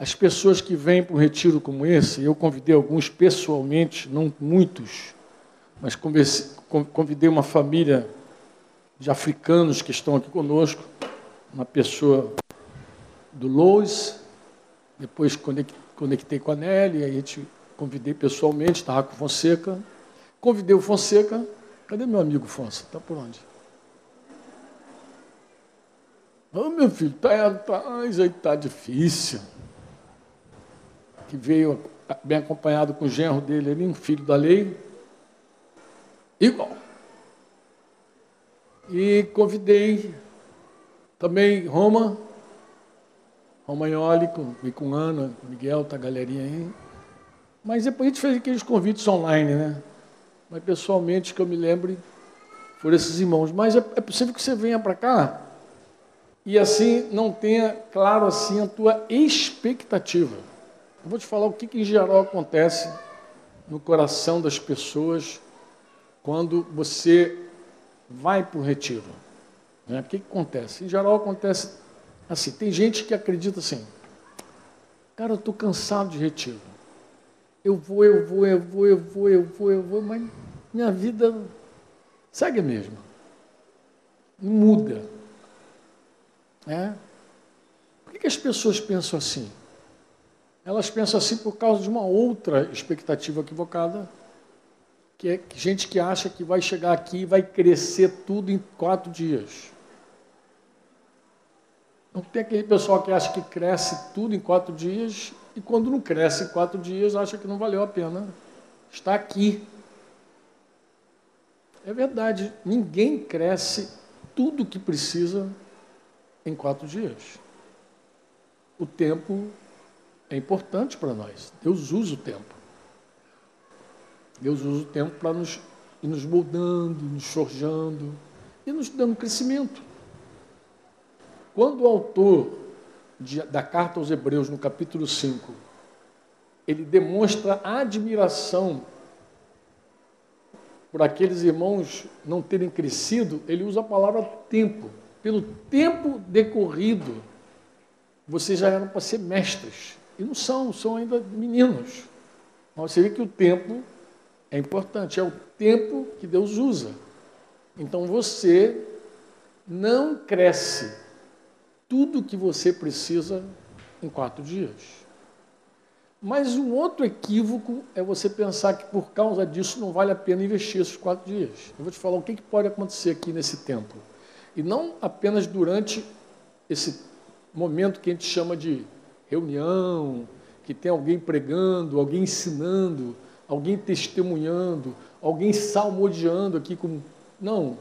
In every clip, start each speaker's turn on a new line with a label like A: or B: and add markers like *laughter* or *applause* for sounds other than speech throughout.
A: as pessoas que vêm para um retiro como esse, eu convidei alguns pessoalmente, não muitos, mas convidei uma família de africanos que estão aqui conosco, uma pessoa do Lois, depois conectei com a Nelly, aí gente convidei pessoalmente, estava com o Fonseca. Convidei o Fonseca. Cadê meu amigo Fonseca? Está por onde? Ô oh, meu filho, tá, tá, tá difícil. Que veio bem acompanhado com o genro dele ali, um filho da lei. Igual. E convidei também Roma, Romagnoli, com, com Ana, Miguel, tá a galerinha aí. Mas depois a gente fez aqueles convites online, né? Mas pessoalmente, que eu me lembre, foram esses irmãos. Mas é, é possível que você venha para cá e assim não tenha claro assim a tua expectativa. Eu vou te falar o que, que em geral acontece no coração das pessoas quando você vai para o retiro. Né? O que, que acontece? Em geral acontece assim, tem gente que acredita assim, cara, eu estou cansado de retiro. Eu vou, eu vou, eu vou, eu vou, eu vou, eu vou, mas minha vida segue a mesma. Não muda. É? Por que, que as pessoas pensam assim? Elas pensam assim por causa de uma outra expectativa equivocada, que é gente que acha que vai chegar aqui e vai crescer tudo em quatro dias. Não tem aquele pessoal que acha que cresce tudo em quatro dias e quando não cresce em quatro dias acha que não valeu a pena estar aqui. É verdade, ninguém cresce tudo que precisa em quatro dias. O tempo é importante para nós. Deus usa o tempo. Deus usa o tempo para nos ir nos moldando, nos forjando e nos dando crescimento. Quando o autor de, da carta aos Hebreus, no capítulo 5, ele demonstra admiração por aqueles irmãos não terem crescido, ele usa a palavra tempo. Pelo tempo decorrido, vocês já eram para ser mestres. E não são, são ainda meninos. Mas você vê que o tempo é importante, é o tempo que Deus usa. Então você não cresce tudo o que você precisa em quatro dias. Mas um outro equívoco é você pensar que por causa disso não vale a pena investir esses quatro dias. Eu vou te falar o que pode acontecer aqui nesse tempo. E não apenas durante esse momento que a gente chama de reunião, que tem alguém pregando, alguém ensinando, alguém testemunhando, alguém salmodiando aqui com. Não.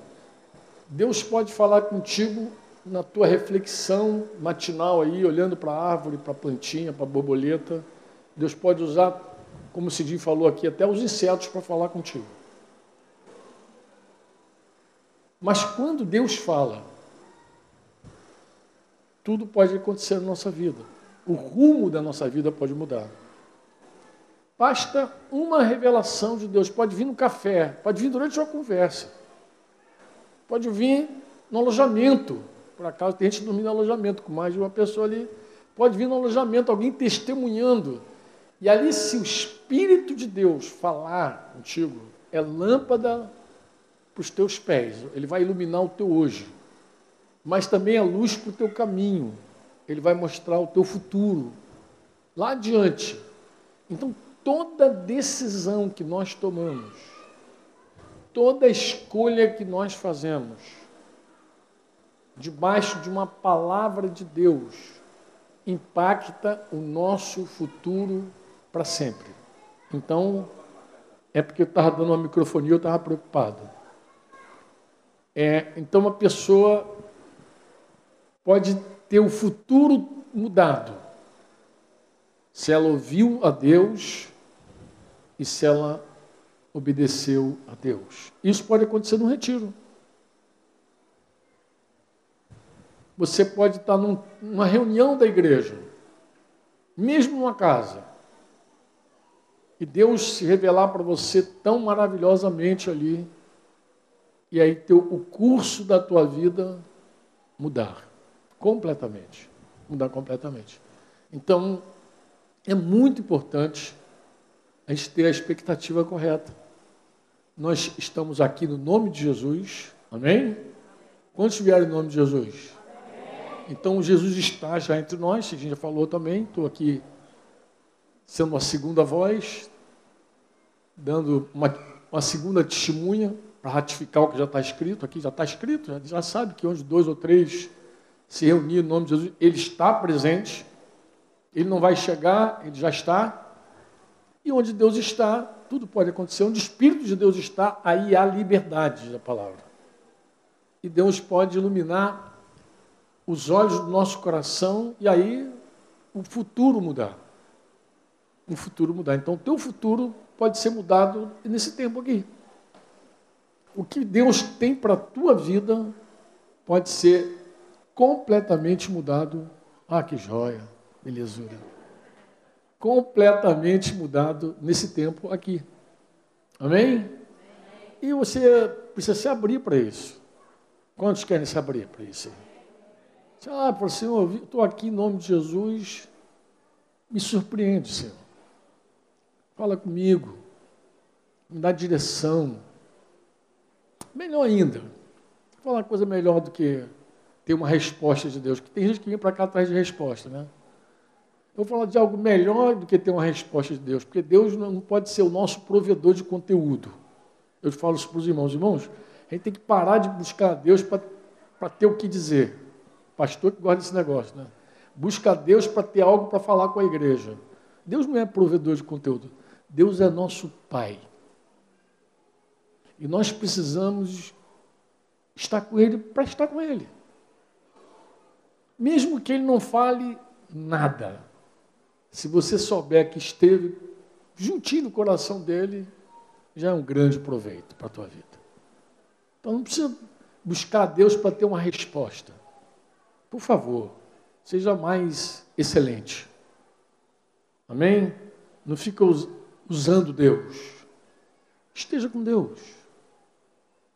A: Deus pode falar contigo na tua reflexão matinal aí, olhando para a árvore, para a plantinha, para a borboleta, Deus pode usar, como o Cidinho falou aqui, até os insetos para falar contigo. Mas quando Deus fala, tudo pode acontecer na nossa vida. O rumo da nossa vida pode mudar. Basta uma revelação de Deus. Pode vir no café, pode vir durante uma conversa, pode vir no alojamento. Por acaso tem gente dormindo no alojamento com mais de uma pessoa ali. Pode vir no alojamento alguém testemunhando. E ali, se o Espírito de Deus falar contigo, é lâmpada para os teus pés. Ele vai iluminar o teu hoje. Mas também é luz para o teu caminho. Ele vai mostrar o teu futuro. Lá adiante. Então, toda decisão que nós tomamos, toda escolha que nós fazemos, debaixo de uma palavra de Deus, impacta o nosso futuro para sempre. Então, é porque eu estava dando uma microfonia, eu estava preocupado. É, então, uma pessoa pode ter o futuro mudado se ela ouviu a Deus e se ela obedeceu a Deus. Isso pode acontecer no retiro. Você pode estar num, numa reunião da igreja, mesmo numa casa, e Deus se revelar para você tão maravilhosamente ali, e aí teu, o curso da tua vida mudar completamente. Mudar completamente. Então, é muito importante a gente ter a expectativa correta. Nós estamos aqui no nome de Jesus, amém? Quantos vieram em nome de Jesus? Então Jesus está já entre nós, a gente já falou também, estou aqui sendo uma segunda voz, dando uma, uma segunda testemunha para ratificar o que já está escrito, aqui já está escrito, já, já sabe que onde dois ou três se reunir no nome de Jesus, ele está presente, ele não vai chegar, ele já está, e onde Deus está, tudo pode acontecer, onde o Espírito de Deus está, aí há liberdade da palavra. E Deus pode iluminar os olhos do nosso coração e aí o futuro mudar. O futuro mudar. Então, o teu futuro pode ser mudado nesse tempo aqui. O que Deus tem para a tua vida pode ser completamente mudado. Ah, que joia, belezura. Completamente mudado nesse tempo aqui. Amém? E você precisa se abrir para isso. Quantos querem se abrir para isso? Ah, por Senhor, estou aqui em nome de Jesus, me surpreende, Senhor. Fala comigo, me dá direção. Melhor ainda, vou falar uma coisa melhor do que ter uma resposta de Deus, que tem gente que vem para cá atrás de resposta, né? Eu vou falar de algo melhor do que ter uma resposta de Deus, porque Deus não pode ser o nosso provedor de conteúdo. Eu falo isso para os irmãos. Irmãos, a gente tem que parar de buscar Deus para ter o que dizer. Pastor que gosta desse negócio, né? Busca Deus para ter algo para falar com a igreja. Deus não é provedor de conteúdo. Deus é nosso Pai. E nós precisamos estar com Ele para estar com Ele. Mesmo que Ele não fale nada. Se você souber que esteve juntinho no coração dele, já é um grande proveito para a tua vida. Então não precisa buscar Deus para ter uma resposta. Por favor, seja mais excelente. Amém? Não fica usando Deus. Esteja com Deus.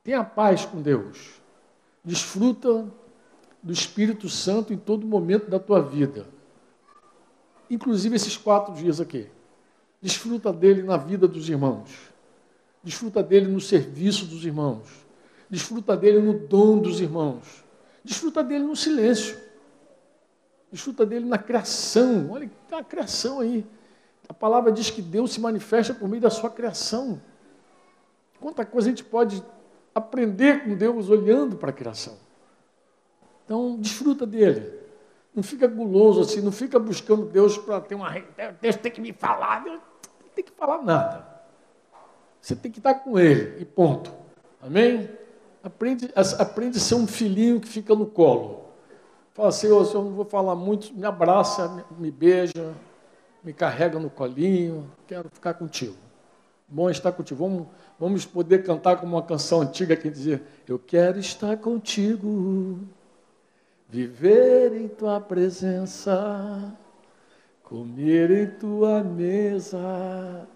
A: Tenha paz com Deus. Desfruta do Espírito Santo em todo momento da tua vida. Inclusive esses quatro dias aqui. Desfruta dele na vida dos irmãos. Desfruta dele no serviço dos irmãos. Desfruta dele no dom dos irmãos Desfruta dele no silêncio. Desfruta dele na criação. Olha, tem uma criação aí. A palavra diz que Deus se manifesta por meio da sua criação. Quanta coisa a gente pode aprender com Deus olhando para a criação. Então, desfruta dele. Não fica guloso assim, não fica buscando Deus para ter uma. Deus tem que me falar, Deus não tem que falar nada. Você tem que estar com ele, e ponto. Amém? Aprende, aprende a ser um filhinho que fica no colo. Fala oh, eu não vou falar muito, me abraça, me beija, me carrega no colinho, quero ficar contigo. Bom estar contigo. Vamos, vamos poder cantar como uma canção antiga que dizia, eu quero estar contigo, viver em tua presença, comer em tua mesa,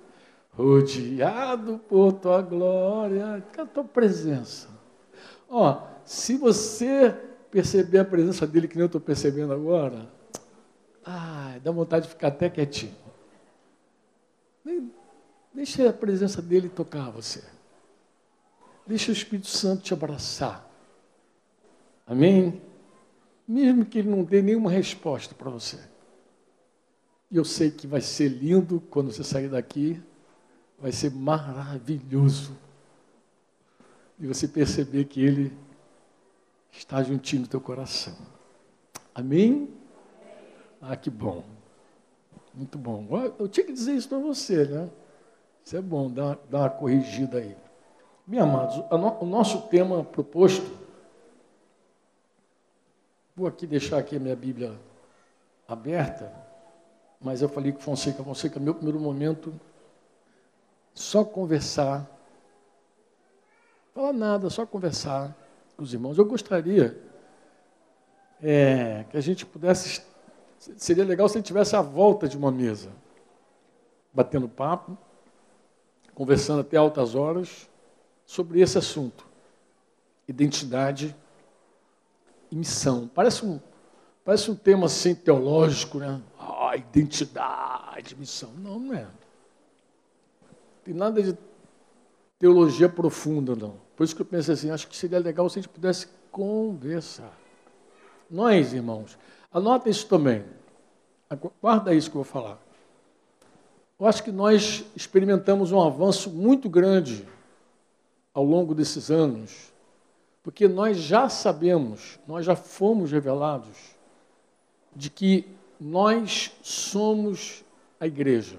A: rodeado por tua glória, com a tua presença. Ó, se você perceber a presença dele que nem eu estou percebendo agora, ah, dá vontade de ficar até quietinho. Deixa a presença dele tocar você. Deixa o Espírito Santo te abraçar. Amém? Mesmo que ele não dê nenhuma resposta para você. E eu sei que vai ser lindo quando você sair daqui. Vai ser maravilhoso e você perceber que Ele está juntinho no teu coração. Amém? Ah, que bom. Muito bom. Eu tinha que dizer isso para você, né? Isso é bom, dá, dá uma corrigida aí. Meus amados, o nosso tema proposto, vou aqui deixar aqui a minha Bíblia aberta, mas eu falei com Fonseca, Fonseca, meu primeiro momento, só conversar Falar nada, só conversar com os irmãos. Eu gostaria é, que a gente pudesse. Seria legal se gente tivesse a volta de uma mesa, batendo papo, conversando até altas horas sobre esse assunto: identidade missão. Parece um, parece um tema assim teológico, né? Ah, identidade, missão. Não, não é. Tem nada de teologia profunda, não. Por isso que eu pensei assim, acho que seria legal se a gente pudesse conversar. Nós, irmãos, anota isso também. Guarda isso que eu vou falar. Eu acho que nós experimentamos um avanço muito grande ao longo desses anos, porque nós já sabemos, nós já fomos revelados de que nós somos a igreja.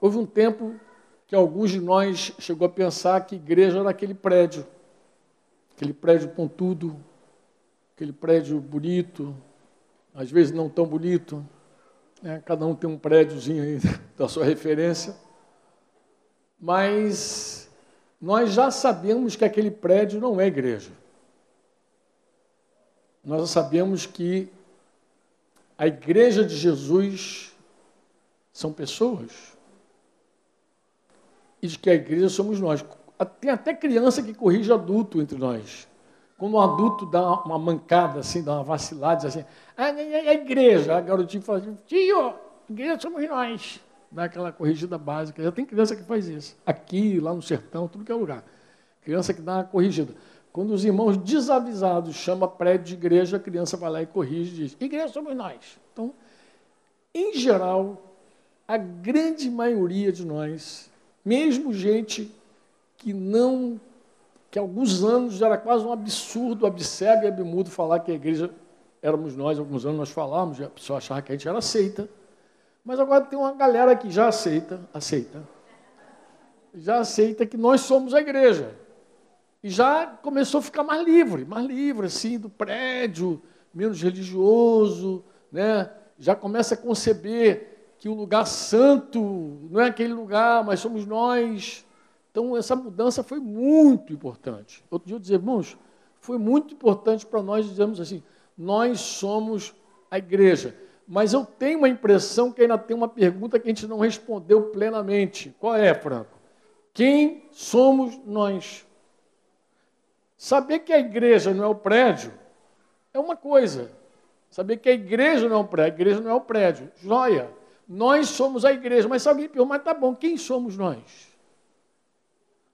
A: Houve um tempo que alguns de nós chegou a pensar que igreja era aquele prédio, aquele prédio pontudo, aquele prédio bonito, às vezes não tão bonito, né? cada um tem um prédiozinho aí *laughs* da sua referência, mas nós já sabemos que aquele prédio não é igreja. Nós já sabemos que a igreja de Jesus são pessoas e de que a igreja somos nós. Tem até criança que corrige adulto entre nós. Quando um adulto dá uma mancada, assim, dá uma vacilada, diz assim, ah, a igreja, a garotinha fala assim, tio, igreja somos nós. Dá aquela corrigida básica. Já tem criança que faz isso. Aqui, lá no sertão, tudo que é lugar. Criança que dá uma corrigida. Quando os irmãos desavisados chamam prédio de igreja, a criança vai lá e corrige e diz, igreja somos nós. Então, em geral, a grande maioria de nós mesmo gente que não, que há alguns anos era quase um absurdo, abcego e abmudo falar que a igreja éramos nós, alguns anos nós falávamos, a pessoa achava que a gente era aceita. Mas agora tem uma galera que já aceita, aceita, já aceita que nós somos a igreja. E já começou a ficar mais livre, mais livre, assim, do prédio, menos religioso, né? já começa a conceber que o lugar santo não é aquele lugar, mas somos nós. Então, essa mudança foi muito importante. Outro dia eu dizia, irmãos, foi muito importante para nós dizermos assim: nós somos a igreja. Mas eu tenho uma impressão que ainda tem uma pergunta que a gente não respondeu plenamente. Qual é, Franco? Quem somos nós? Saber que a igreja não é o prédio é uma coisa. Saber que a igreja não é o prédio, a igreja não é o prédio. Joia. Nós somos a igreja. Mas se alguém pergunta, mas tá bom, quem somos nós?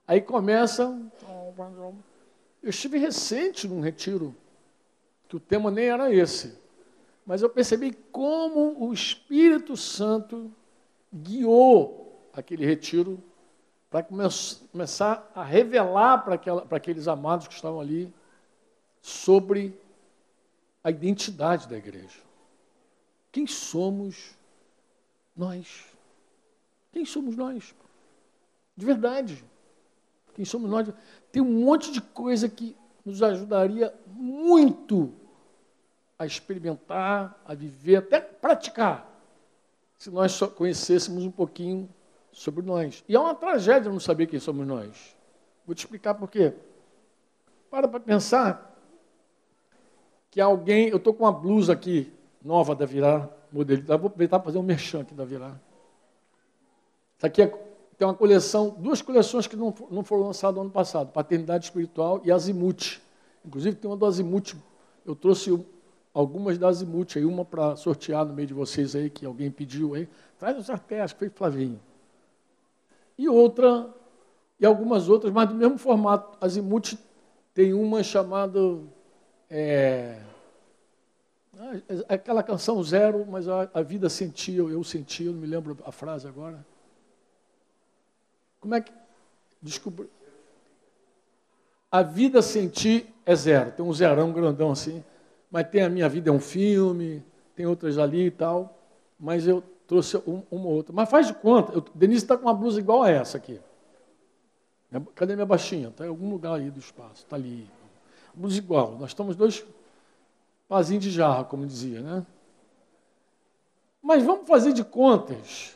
A: Aí começa. Eu estive recente num retiro, que o tema nem era esse. Mas eu percebi como o Espírito Santo guiou aquele retiro para começar a revelar para, para aqueles amados que estavam ali sobre a identidade da igreja. Quem somos nós. Quem somos nós? De verdade. Quem somos nós? Tem um monte de coisa que nos ajudaria muito a experimentar, a viver, até praticar, se nós conhecêssemos um pouquinho sobre nós. E é uma tragédia não saber quem somos nós. Vou te explicar por quê. Para para pensar que alguém. Eu estou com uma blusa aqui, nova da Virar, modelo. Vou aproveitar para fazer um merchan aqui da Virar. Isso aqui é, tem uma coleção, duas coleções que não, não foram lançadas no ano passado, Paternidade Espiritual e Azimuth. Inclusive tem uma do Azimuth, eu trouxe algumas da Azimuth aí, uma para sortear no meio de vocês aí, que alguém pediu aí. Traz os que foi Flavinho. E outra, e algumas outras, mas do mesmo formato. Azimuth tem uma chamada... É, ah, aquela canção zero, mas a, a vida sentia, eu sentia, não me lembro a frase agora. Como é que. Desculpa. A vida sentir é zero. Tem um zerão grandão assim. Mas tem a minha vida é um filme, tem outras ali e tal. Mas eu trouxe um, uma ou outra. Mas faz de conta, eu, Denise está com uma blusa igual a essa aqui. Cadê minha baixinha? Está em algum lugar aí do espaço. Está ali. Blusa igual. Nós estamos dois Pazinho de jarra, como dizia, né? Mas vamos fazer de contas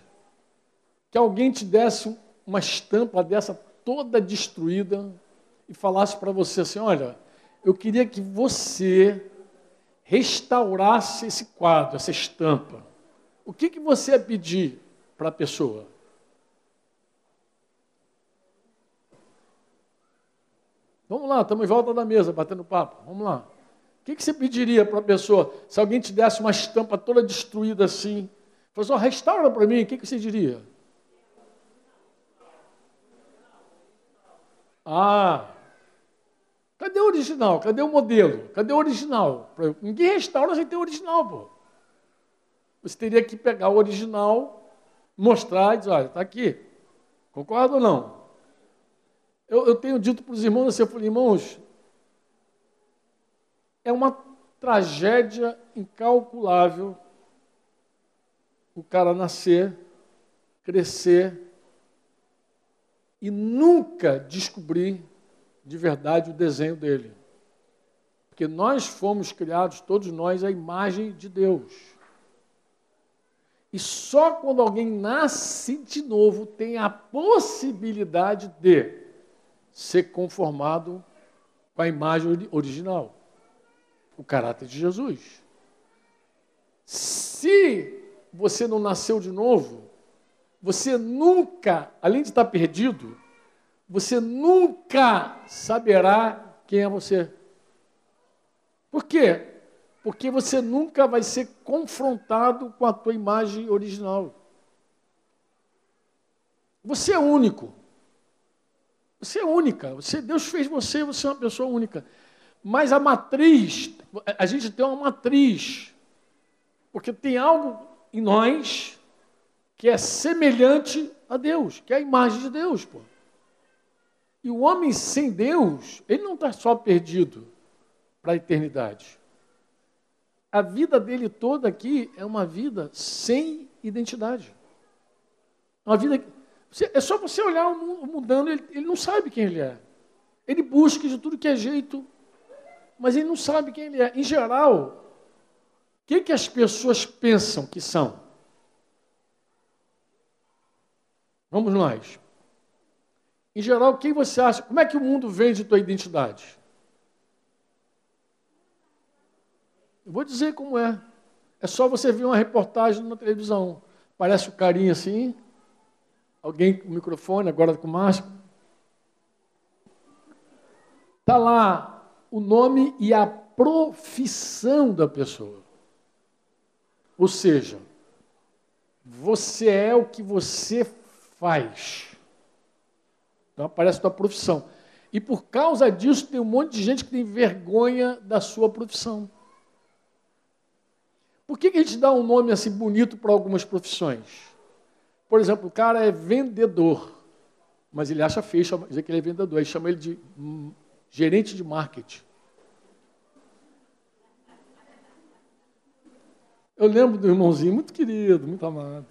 A: que alguém te desse uma estampa dessa toda destruída e falasse para você assim: olha, eu queria que você restaurasse esse quadro, essa estampa. O que, que você ia pedir para a pessoa? Vamos lá, estamos em volta da mesa, batendo papo. Vamos lá. O que, que você pediria para a pessoa se alguém te desse uma estampa toda destruída assim? Falou assim, restaura para mim, o que, que você diria? Ah, cadê o original? Cadê o modelo? Cadê o original? Ninguém restaura sem ter o original, pô. Você teria que pegar o original, mostrar e dizer, olha, está aqui. Concorda ou não? Eu, eu tenho dito para os irmãos assim, eu falei, irmãos, é uma tragédia incalculável o cara nascer, crescer e nunca descobrir de verdade o desenho dele. Porque nós fomos criados, todos nós, à imagem de Deus. E só quando alguém nasce de novo tem a possibilidade de ser conformado com a imagem original o caráter de Jesus. Se você não nasceu de novo, você nunca, além de estar perdido, você nunca saberá quem é você. Por quê? Porque você nunca vai ser confrontado com a tua imagem original. Você é único. Você é única. Você, Deus fez você, você é uma pessoa única. Mas a matriz, a gente tem uma matriz, porque tem algo em nós que é semelhante a Deus, que é a imagem de Deus. Pô. E o homem sem Deus, ele não está só perdido para a eternidade. A vida dele toda aqui é uma vida sem identidade. Uma vida. É só você olhar o mundo mudando, ele, ele não sabe quem ele é. Ele busca de tudo que é jeito mas ele não sabe quem ele é. Em geral, o que, que as pessoas pensam que são? Vamos nós. Em geral, quem você acha? Como é que o mundo vende tua identidade? Eu vou dizer como é. É só você ver uma reportagem na televisão. Parece o carinha assim, alguém com o microfone, agora com máscara. Está lá o nome e a profissão da pessoa. Ou seja, você é o que você faz. Então aparece a tua profissão. E por causa disso tem um monte de gente que tem vergonha da sua profissão. Por que, que a gente dá um nome assim bonito para algumas profissões? Por exemplo, o cara é vendedor, mas ele acha feio dizer que ele é vendedor, aí chama ele de gerente de marketing. Eu lembro do irmãozinho muito querido, muito amado.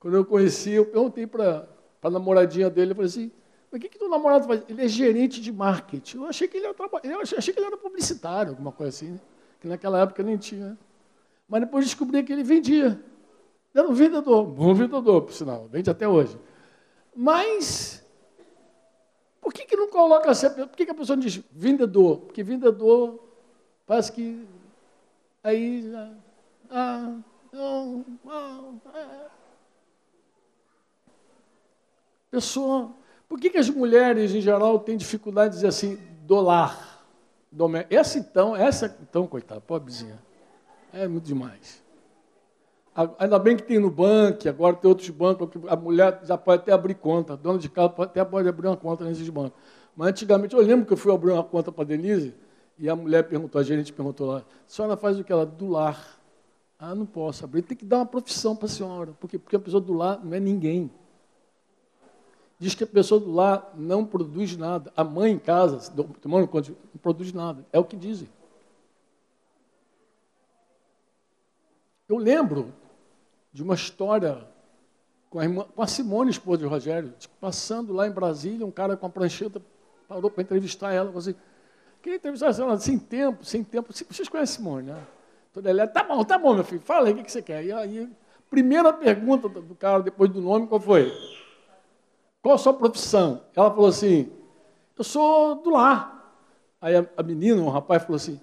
A: Quando eu conheci, eu perguntei para a namoradinha dele, eu falei assim, o que, que teu namorado faz? Ele é gerente de marketing. Eu achei que ele era, eu achei que ele era publicitário, alguma coisa assim, né? que naquela época nem tinha. Mas depois descobri que ele vendia. Era um vendedor, bom vendedor, por sinal, vende até hoje. Mas por que, que não coloca assim? Por que, que a pessoa diz vendedor? Porque vendedor parece que aí. Ah, não, ah, é. Pessoa. Por que, que as mulheres, em geral, têm dificuldade de dizer assim, dolar? Essa então, essa então, coitada, pobrezinha. É muito demais. Ainda bem que tem no banco, agora tem outros bancos que a mulher já pode até abrir conta, dona de casa até pode abrir uma conta nesses bancos. Mas antigamente, eu lembro que eu fui abrir uma conta para a Denise e a mulher perguntou, a gerente perguntou lá, a senhora faz o que? Ela, do lar. Ah, não posso abrir, tem que dar uma profissão para a senhora, porque, porque a pessoa do lar não é ninguém. Diz que a pessoa do lar não produz nada. A mãe em casa, tomando conta, não produz nada. É o que dizem. Eu lembro de uma história com a, irmã, com a Simone, esposa de Rogério, passando lá em Brasília, um cara com a prancheta parou para entrevistar ela, falou assim, queria entrevistar ela sem tempo, sem tempo. Vocês conhecem a Simone, né? Toda ela, tá bom, tá bom, meu filho, fala aí o que você quer. E aí, primeira pergunta do cara, depois do nome, qual foi? Qual a sua profissão? Ela falou assim, eu sou do lar. Aí a, a menina, o rapaz, falou assim,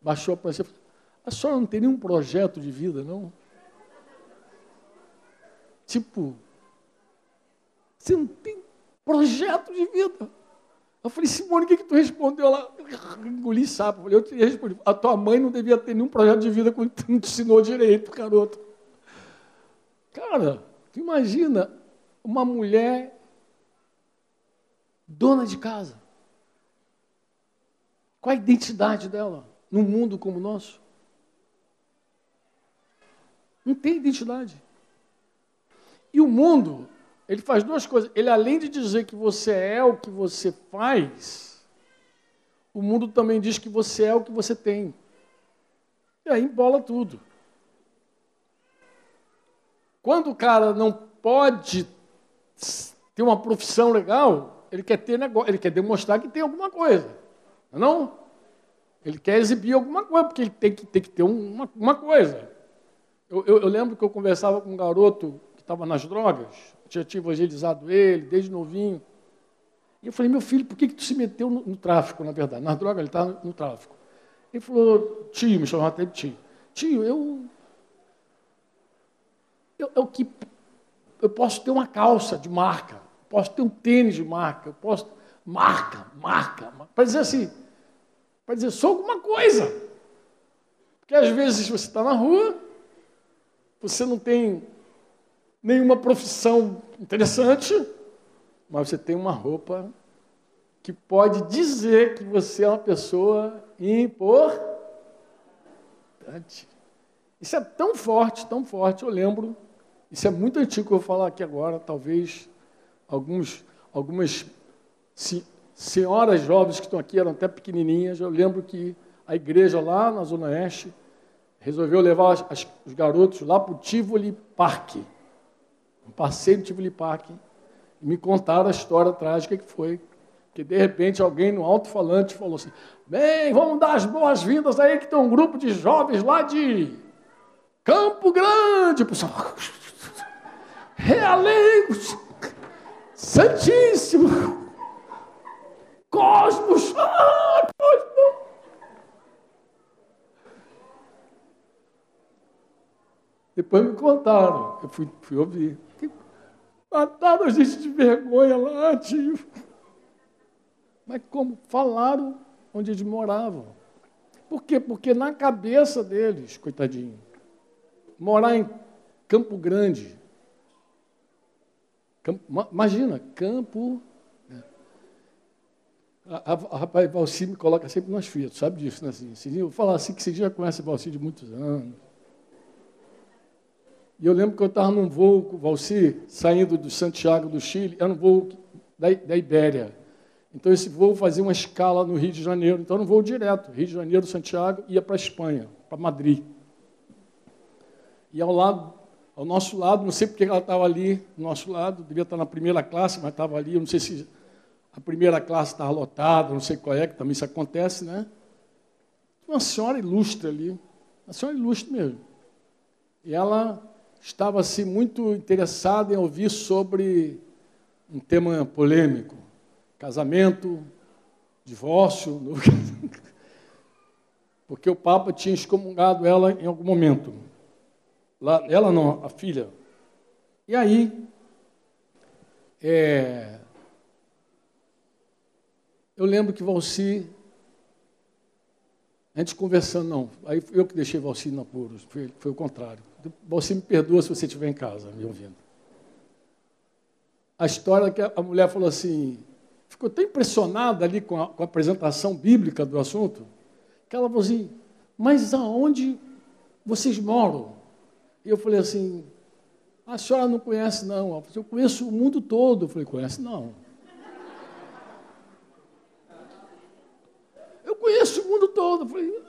A: baixou a prancheta, a senhora não tem nenhum projeto de vida, não? Tipo, você não tem projeto de vida. Eu falei, Simone, o que, que tu respondeu? Eu engoli sapo. Eu falei, eu te respondi, a tua mãe não devia ter nenhum projeto de vida quando te ensinou direito, garoto. Cara, tu imagina uma mulher dona de casa. Qual a identidade dela num mundo como o nosso? Não tem identidade. E o mundo, ele faz duas coisas. Ele, além de dizer que você é o que você faz, o mundo também diz que você é o que você tem. E aí embola tudo. Quando o cara não pode ter uma profissão legal, ele quer ter negócio, ele quer demonstrar que tem alguma coisa. Não? É ele quer exibir alguma coisa, porque ele tem que, tem que ter uma, uma coisa. Eu, eu, eu, lembro que eu conversava com um garoto que estava nas drogas, tinha, tinha evangelizado ele desde novinho. E eu falei, meu filho, por que, que tu se meteu no, no tráfico, na verdade? Nas drogas, ele está no, no, tráfico. Ele falou, tio, me chamava até de tio. Tio, eu, eu, eu, que, eu posso ter uma calça de marca, posso ter um tênis de marca, eu posso. Marca, marca. Para dizer assim, para dizer, sou alguma coisa. Porque às vezes você está na rua, você não tem nenhuma profissão interessante, mas você tem uma roupa que pode dizer que você é uma pessoa importante. Isso é tão forte, tão forte. Eu lembro, isso é muito antigo eu vou falar aqui agora, talvez alguns, algumas senhoras jovens que estão aqui eram até pequenininhas. Eu lembro que a igreja lá na Zona Oeste resolveu levar as, as, os garotos lá para o Tivoli Park, um passeio do Tivoli Park, e me contaram a história trágica que foi. Que de repente alguém no alto-falante falou assim: Bem, vamos dar as boas-vindas aí, que tem um grupo de jovens lá de Campo Grande, pessoal. Realengo, Santíssimo, Cosmos, ah, Cosmos. Depois me contaram, eu fui, fui ouvir. Mataram a gente de vergonha lá, tio. Mas como? Falaram onde eles moravam. Por quê? Porque na cabeça deles, coitadinho, morar em Campo Grande. Imagina, Campo. Né? Rapaz Valci me coloca sempre nas fitas, sabe disso, né? Assim, eu falar assim que você já conhece Valci de muitos anos. E eu lembro que eu estava num voo com o Valci, saindo do Santiago do Chile, era um voo da, da Ibéria. Então esse voo fazia uma escala no Rio de Janeiro. Então era um voo direto, Rio de Janeiro, Santiago, ia para a Espanha, para Madrid. E ao lado, ao nosso lado, não sei porque ela estava ali, do nosso lado, devia estar na primeira classe, mas estava ali, não sei se a primeira classe estava lotada, não sei qual é, que também isso acontece, né? Uma senhora ilustre ali, uma senhora ilustre mesmo. E ela estava assim muito interessado em ouvir sobre um tema polêmico, casamento, divórcio, *laughs* porque o Papa tinha excomungado ela em algum momento. Ela não, a filha. E aí, é, eu lembro que Valci a gente conversando, não. Aí eu que deixei Valci no apuro, foi, foi o contrário. Você me perdoa se você estiver em casa me ouvindo. A história que a mulher falou assim, ficou tão impressionada ali com a, com a apresentação bíblica do assunto, que ela falou assim, mas aonde vocês moram? E eu falei assim, a senhora não conhece não. Falou, assim, eu conheço o mundo todo. Eu falei, conhece não. Eu conheço o mundo todo. Eu falei,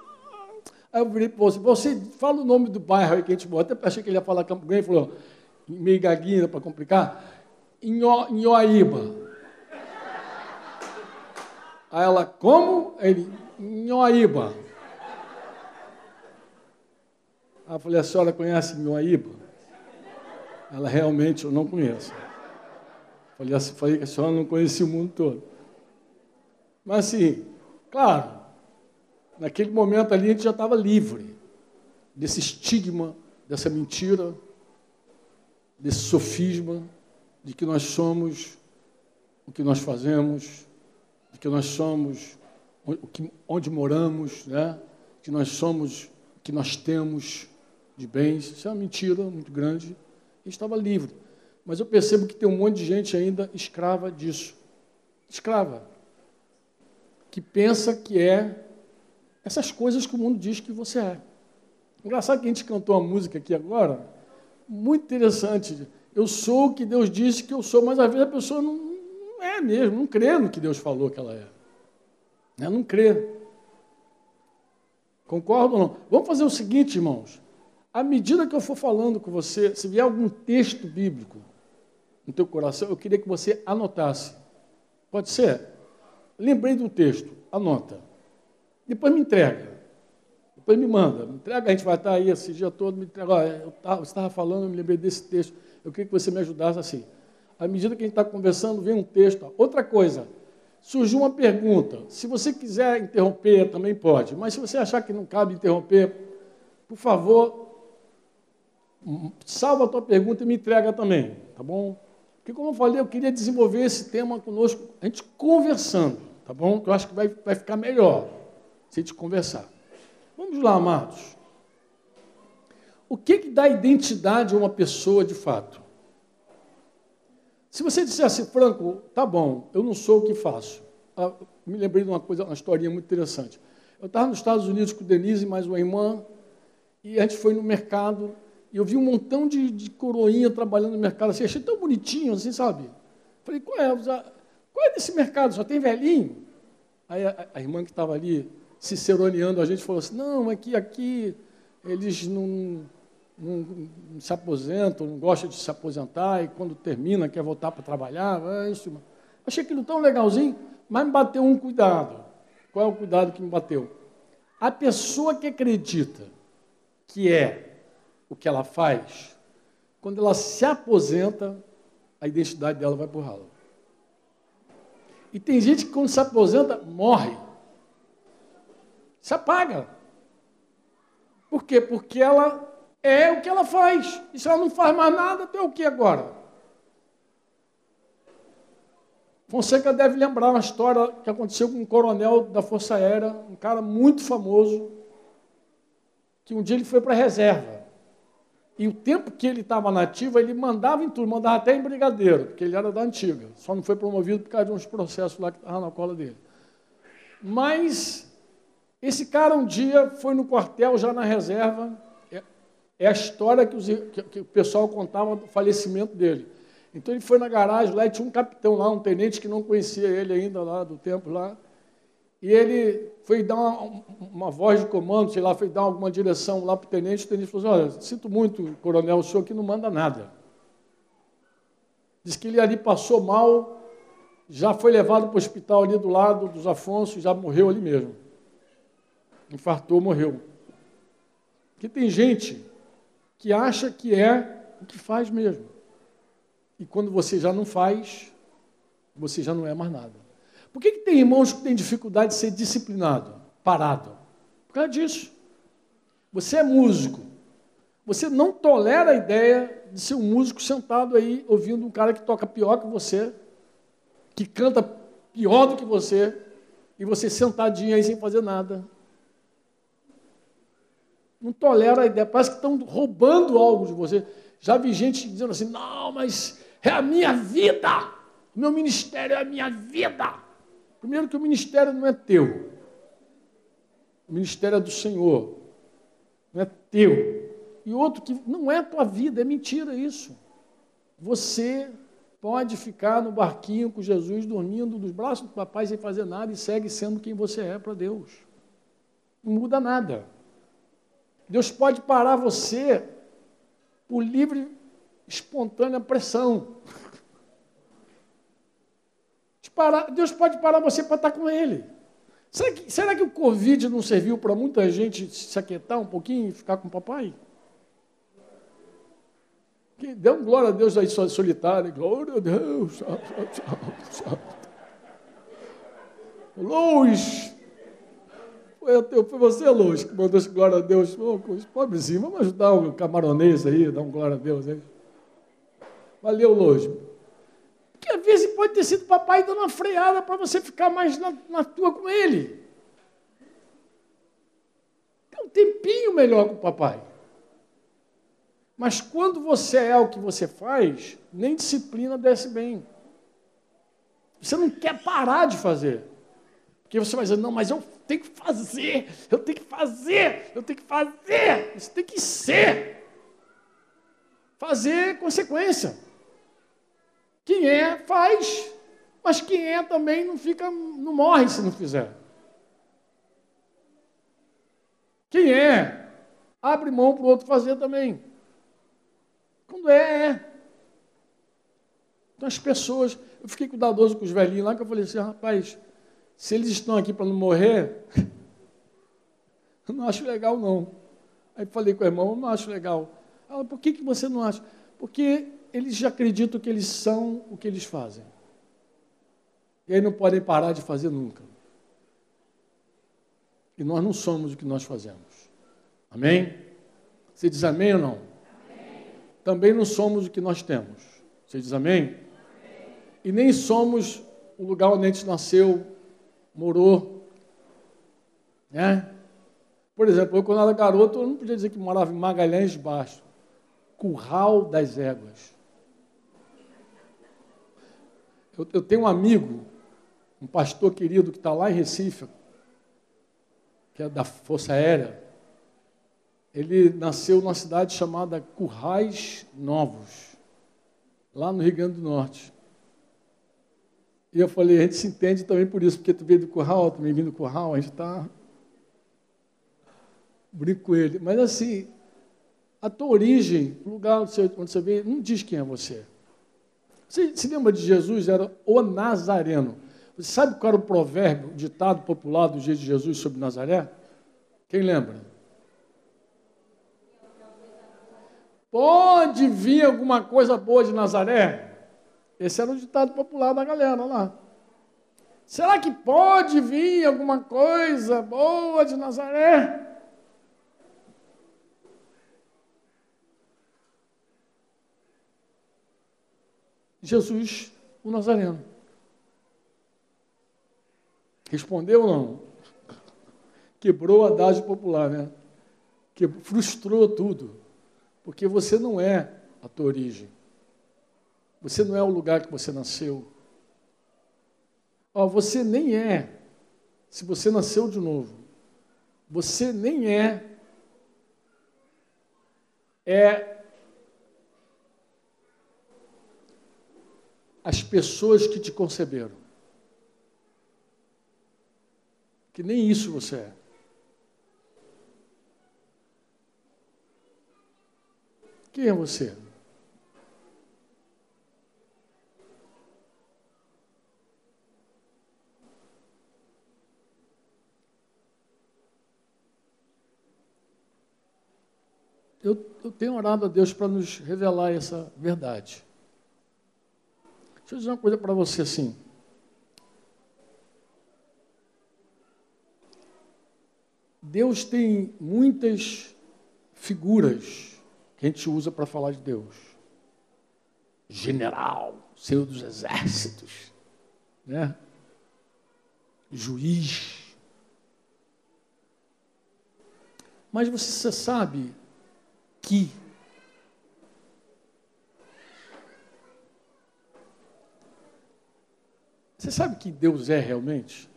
A: Aí eu virei para você, você fala o nome do bairro aí que a gente mora. Até achei que ele ia falar Campo Grande, falou, meio gaguinha para complicar, Inhoaíba. Aí ela, como? Ele, Inhoaíba. Aí eu falei, a senhora conhece Inhoaíba? Ela, realmente, eu não conheço. Falei, falei que a senhora não conhecia o mundo todo. Mas assim, claro, naquele momento ali a gente já estava livre desse estigma, dessa mentira, desse sofisma de que nós somos o que nós fazemos, de que nós somos, onde moramos, né? que nós somos, que nós temos de bens. Isso é uma mentira muito grande. E estava livre. Mas eu percebo que tem um monte de gente ainda escrava disso. Escrava. Que pensa que é essas coisas que o mundo diz que você é. Engraçado que a gente cantou uma música aqui agora, muito interessante. Eu sou o que Deus disse que eu sou, mas às vezes a pessoa não, é mesmo, não crê no que Deus falou que ela é. Não crê. Concordo ou não? Vamos fazer o seguinte, irmãos. À medida que eu for falando com você, se vier algum texto bíblico no teu coração, eu queria que você anotasse. Pode ser? Lembrei de um texto, anota. Depois me entrega. Depois me manda. Me entrega, a gente vai estar aí esse dia todo, me entrega. Olha, eu tava, você estava falando, eu me lembrei desse texto. Eu queria que você me ajudasse assim. À medida que a gente está conversando, vem um texto. Outra coisa, surgiu uma pergunta. Se você quiser interromper, também pode. Mas se você achar que não cabe interromper, por favor, salva a tua pergunta e me entrega também, tá bom? Porque, como eu falei, eu queria desenvolver esse tema conosco, a gente conversando, tá bom? Que eu acho que vai, vai ficar melhor se a gente conversar. Vamos lá, amados. O que, que dá identidade a uma pessoa de fato? Se você dissesse, Franco, tá bom, eu não sou o que faço. Ah, me lembrei de uma coisa, uma historinha muito interessante. Eu estava nos Estados Unidos com Denise e mais uma irmã, e a gente foi no mercado, e eu vi um montão de, de coroinha trabalhando no mercado, assim, achei tão bonitinho, assim, sabe? Falei, qual é? Qual é desse mercado? Só tem velhinho? Aí a, a irmã que estava ali, ciceroneando a gente, falou assim, não, aqui, aqui, eles não, não, não, se aposentam, não gostam de se aposentar, e quando termina quer voltar para trabalhar. É isso. Achei aquilo tão legalzinho, mas me bateu um cuidado. Qual é o cuidado que me bateu? A pessoa que acredita que é o que ela faz, quando ela se aposenta, a identidade dela vai para ralo. E tem gente que quando se aposenta, morre. Se apaga. Por quê? Porque ela é o que ela faz. E se ela não faz mais nada, tem o que agora? Fonseca deve lembrar uma história que aconteceu com um coronel da Força Aérea, um cara muito famoso, que um dia ele foi para a reserva. E o tempo que ele estava nativo, ele mandava em tudo, mandava até em brigadeiro, porque ele era da antiga. Só não foi promovido por causa de uns processos lá que estavam na cola dele. Mas esse cara um dia foi no quartel, já na reserva. É, é a história que, os, que, que, o pessoal contava do falecimento dele. Então ele foi na garagem lá e tinha um capitão lá, um tenente que não conhecia ele ainda lá do tempo lá. E ele foi dar uma, uma voz de comando, sei lá, foi dar alguma direção lá para o tenente. O tenente falou assim: Olha, sinto muito, coronel, o senhor aqui não manda nada. Diz que ele ali passou mal, já foi levado para o hospital ali do lado dos Afonso, já morreu ali mesmo infartou, morreu. Porque tem gente que acha que é o que faz mesmo. E quando você já não faz, você já não é mais nada. Por que, que tem irmãos que têm dificuldade de ser disciplinado, parado? Por causa disso. Você é músico. Você não tolera a ideia de ser um músico sentado aí ouvindo um cara que toca pior que você, que canta pior do que você, e você sentadinho aí sem fazer nada não tolera a ideia, parece que estão roubando algo de você. Já vi gente dizendo assim: não, mas é a minha vida, o meu ministério é a minha vida. Primeiro, que o ministério não é teu, o ministério é do Senhor, não é teu. E outro, que não é tua vida, é mentira isso. Você pode ficar no barquinho com Jesus dormindo nos braços do papai sem fazer nada e segue sendo quem você é para Deus. Não muda nada. Deus pode parar você por livre, espontânea pressão. Deus pode parar você para estar com Ele. Será que, será que o Covid não serviu para muita gente se aquietar um pouquinho e ficar com o papai? Dê um glória a Deus aí solitário. Glória a Deus. Luz. Foi, foi você, Luz, que mandou glória a Deus. Pobrezinho, vamos ajudar o camaronês aí, dar um glória a Deus aí. Valeu, Luz. Porque às vezes pode ter sido papai dando uma freada para você ficar mais na, na tua com ele. Tem um tempinho melhor com o papai. Mas quando você é o que você faz, nem disciplina desce bem. Você não quer parar de fazer. Porque você vai dizer, não, mas eu tenho que fazer, eu tenho que fazer, eu tenho que fazer. Você tem que ser. Fazer consequência. Quem é, faz. Mas quem é também não fica, não morre se não fizer. Quem é, abre mão para o outro fazer também. Quando é, é. Então as pessoas, eu fiquei cuidadoso com os velhinhos lá, que eu falei assim, rapaz, se eles estão aqui para não morrer, *laughs* eu não acho legal não. Aí falei com o irmão, eu não acho legal. Ela, por que, que você não acha? Porque eles já acreditam que eles são o que eles fazem. E aí não podem parar de fazer nunca. E nós não somos o que nós fazemos. Amém? Você diz amém ou não? Amém. Também não somos o que nós temos. Você diz amém? amém? E nem somos o lugar onde a gente nasceu, morou. Né? Por exemplo, eu quando era garoto, eu não podia dizer que morava em Magalhães Baixo. Curral das Éguas. Eu, eu tenho um amigo, um pastor querido que está lá em Recife, que é da Força Aérea. Ele nasceu numa cidade chamada Currais Novos, lá no Rio Grande do Norte. E eu falei, a gente se entende também por isso, porque tu veio do curral, eu também vim do curral, a gente está. Brinco com ele. Mas assim, a tua origem, o lugar onde você, onde você veio, não diz quem é você. Você se lembra de Jesus? Era o Nazareno. Você sabe qual era o provérbio, o ditado popular do dia de Jesus sobre Nazaré? Quem lembra? Pode vir alguma coisa boa de Nazaré? Esse era o ditado popular da galera lá. Será que pode vir alguma coisa boa de Nazaré? Jesus, o Nazareno. Respondeu ou não? Quebrou a dádiva popular, né? Que frustrou tudo. Porque você não é a tua origem. Você não é o lugar que você nasceu. Ó, você nem é. Se você nasceu de novo, você nem é é as pessoas que te conceberam. Que nem isso você é. Quem é você? Eu, eu tenho orado a Deus para nos revelar essa verdade. Deixa eu dizer uma coisa para você assim. Deus tem muitas figuras que a gente usa para falar de Deus. General, Senhor dos Exércitos, né? Juiz. Mas você sabe que Você sabe que Deus é realmente?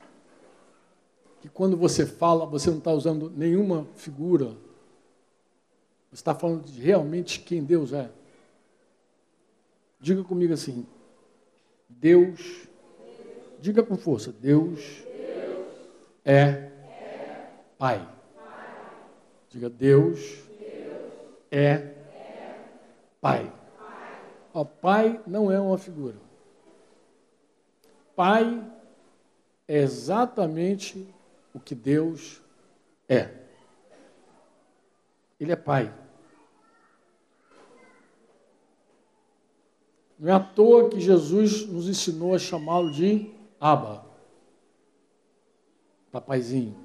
A: Que quando você fala, você não está usando nenhuma figura. Você está falando de realmente quem Deus é. Diga comigo assim: Deus, diga com força: Deus, é, Pai. Diga: Deus, é, Pai. O Pai não é uma figura. Pai é exatamente o que Deus é. Ele é Pai. Não é à toa que Jesus nos ensinou a chamá-lo de Abba. Papaizinho.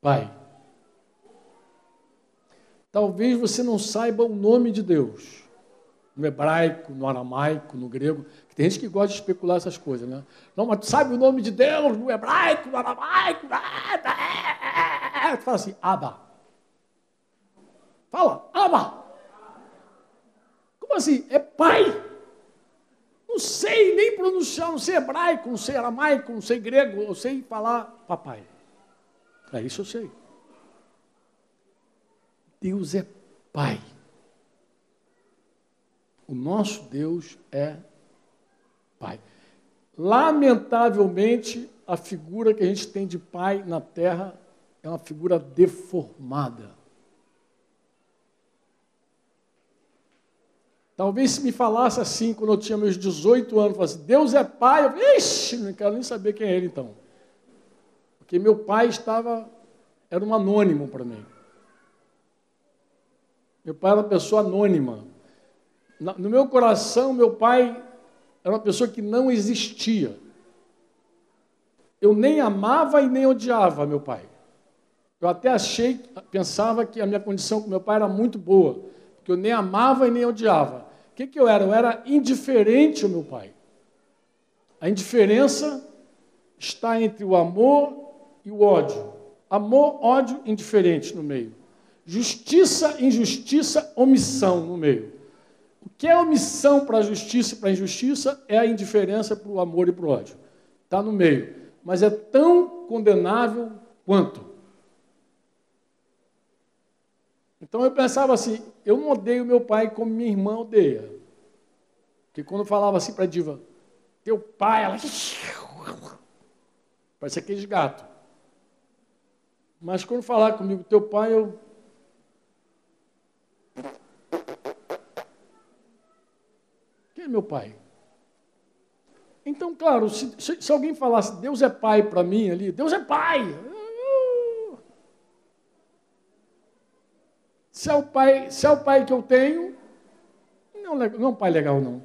A: Pai. Talvez você não saiba o nome de Deus. no hebraico, no aramaico, no grego. Tem gente que gosta de especular essas coisas, né? Não, mas tu sabe o nome de Deus no hebraico, no aramaico? Tu fala assim, Abba. Fala, Abba. Como assim? É pai. Não sei nem pronunciar, não sei hebraico, não sei aramaico, não sei grego, eu sei falar papai. É isso eu sei. Deus é pai. O nosso Deus é pai. Lamentavelmente, a figura que a gente tem de pai na terra é uma figura deformada. Talvez se me falasse assim quando eu tinha meus 18 anos, falasse, Deus é pai, eu ixi, não quero nem saber quem é ele então. Porque meu pai estava, era um anônimo para mim. Meu pai era uma pessoa anônima. No meu coração, meu pai era uma pessoa que não existia. Eu nem amava e nem odiava meu pai. Eu até achei, pensava que a minha condição com meu pai era muito boa, porque eu nem amava e nem odiava. O que, que eu era? Eu era indiferente ao meu pai. A indiferença está entre o amor e o ódio. Amor, ódio, indiferente no meio. Justiça, injustiça, omissão no meio. O que é omissão para a justiça e para a injustiça é a indiferença para o amor e para o ódio. Está no meio. Mas é tão condenável quanto. Então eu pensava assim: eu não odeio meu pai como minha irmã odeia. Porque quando eu falava assim para a diva, teu pai, ela. Parece aqueles gatos. Mas quando falar comigo, teu pai, eu Quem é meu pai? Então, claro, se, se, alguém falasse Deus é pai para mim ali, Deus é pai. Se é o pai, se é o pai que eu tenho, não, não é um pai legal não.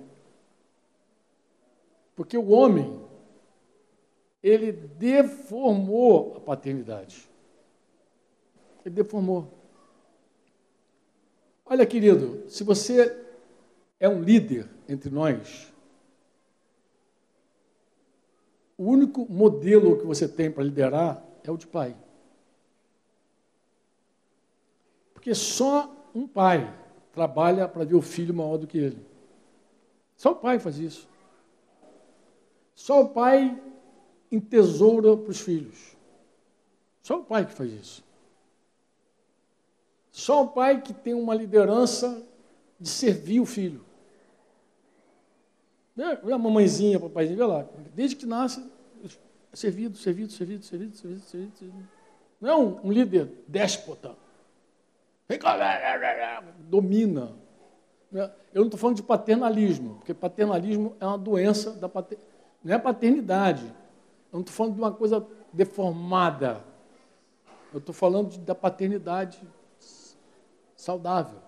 A: Porque o homem, ele deformou a paternidade. Ele deformou. Olha, querido, se você é um líder entre nós, o único modelo que você tem para liderar é o de pai. Porque só um pai trabalha para ver o filho maior do que ele. Só o pai faz isso. Só o pai entesoura para os filhos. Só o pai que faz isso. Só o pai que tem uma liderança de servir o filho. Vê a mamãezinha, papaizinho, vê lá. Desde que nasce, servido, servido, servido, servido, servido, servido. servido. Não é um, um líder déspota. Domina. Eu não estou falando de paternalismo, porque paternalismo é uma doença da pater... não é paternidade. Eu não estou falando de uma coisa deformada. Eu estou falando de, da paternidade saudável.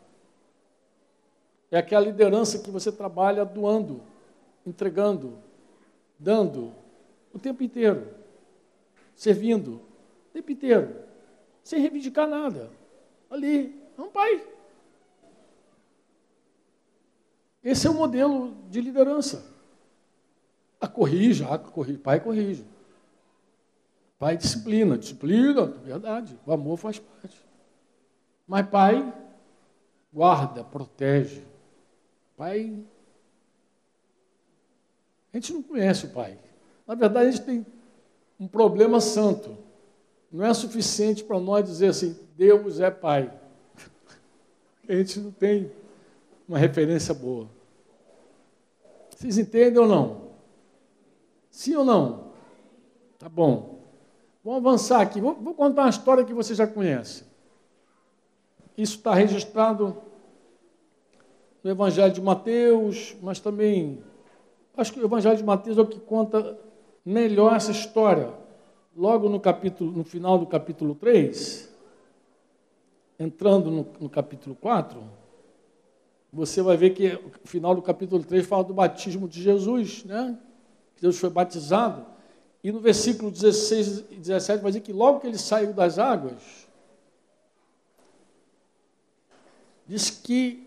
A: É aquela liderança que você trabalha doando entregando, dando, o tempo inteiro, servindo, o tempo inteiro, sem reivindicar nada. Ali, é um pai. Esse é o modelo de liderança. A corrija, a corrige, pai corrige. Pai disciplina, disciplina, verdade, o amor faz parte. Mas pai guarda, protege. Pai a gente não conhece o Pai. Na verdade, a gente tem um problema santo. Não é suficiente para nós dizer assim, Deus é Pai. A gente não tem uma referência boa. Vocês entendem ou não? Sim ou não? Tá bom. Vamos avançar aqui. Vou, vou contar uma história que você já conhece. Isso está registrado no Evangelho de Mateus, mas também Acho que o Evangelho de Mateus é o que conta melhor essa história. Logo no capítulo, no final do capítulo 3, entrando no, no capítulo 4, você vai ver que o final do capítulo 3 fala do batismo de Jesus, né? Deus foi batizado. E no versículo 16 e 17 vai dizer que logo que ele saiu das águas, diz que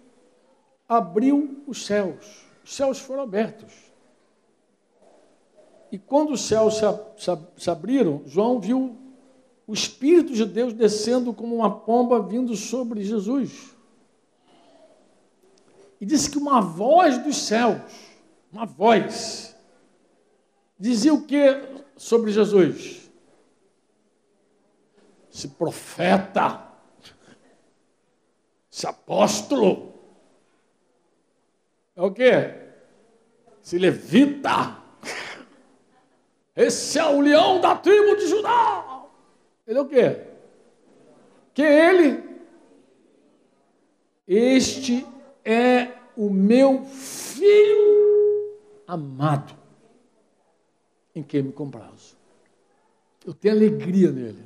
A: abriu os céus. Os céus foram abertos. E quando os céus se, se, se abriram, João viu o Espírito de Deus descendo como uma pomba vindo sobre Jesus. E disse que uma voz dos céus, uma voz, dizia o que sobre Jesus? Esse profeta, esse apóstolo, é o que? Esse levita, esse é o leão da tribo de Judá. Ele é o quê? Que ele? Este é o meu filho amado, em quem me comprazo. Eu tenho alegria nele.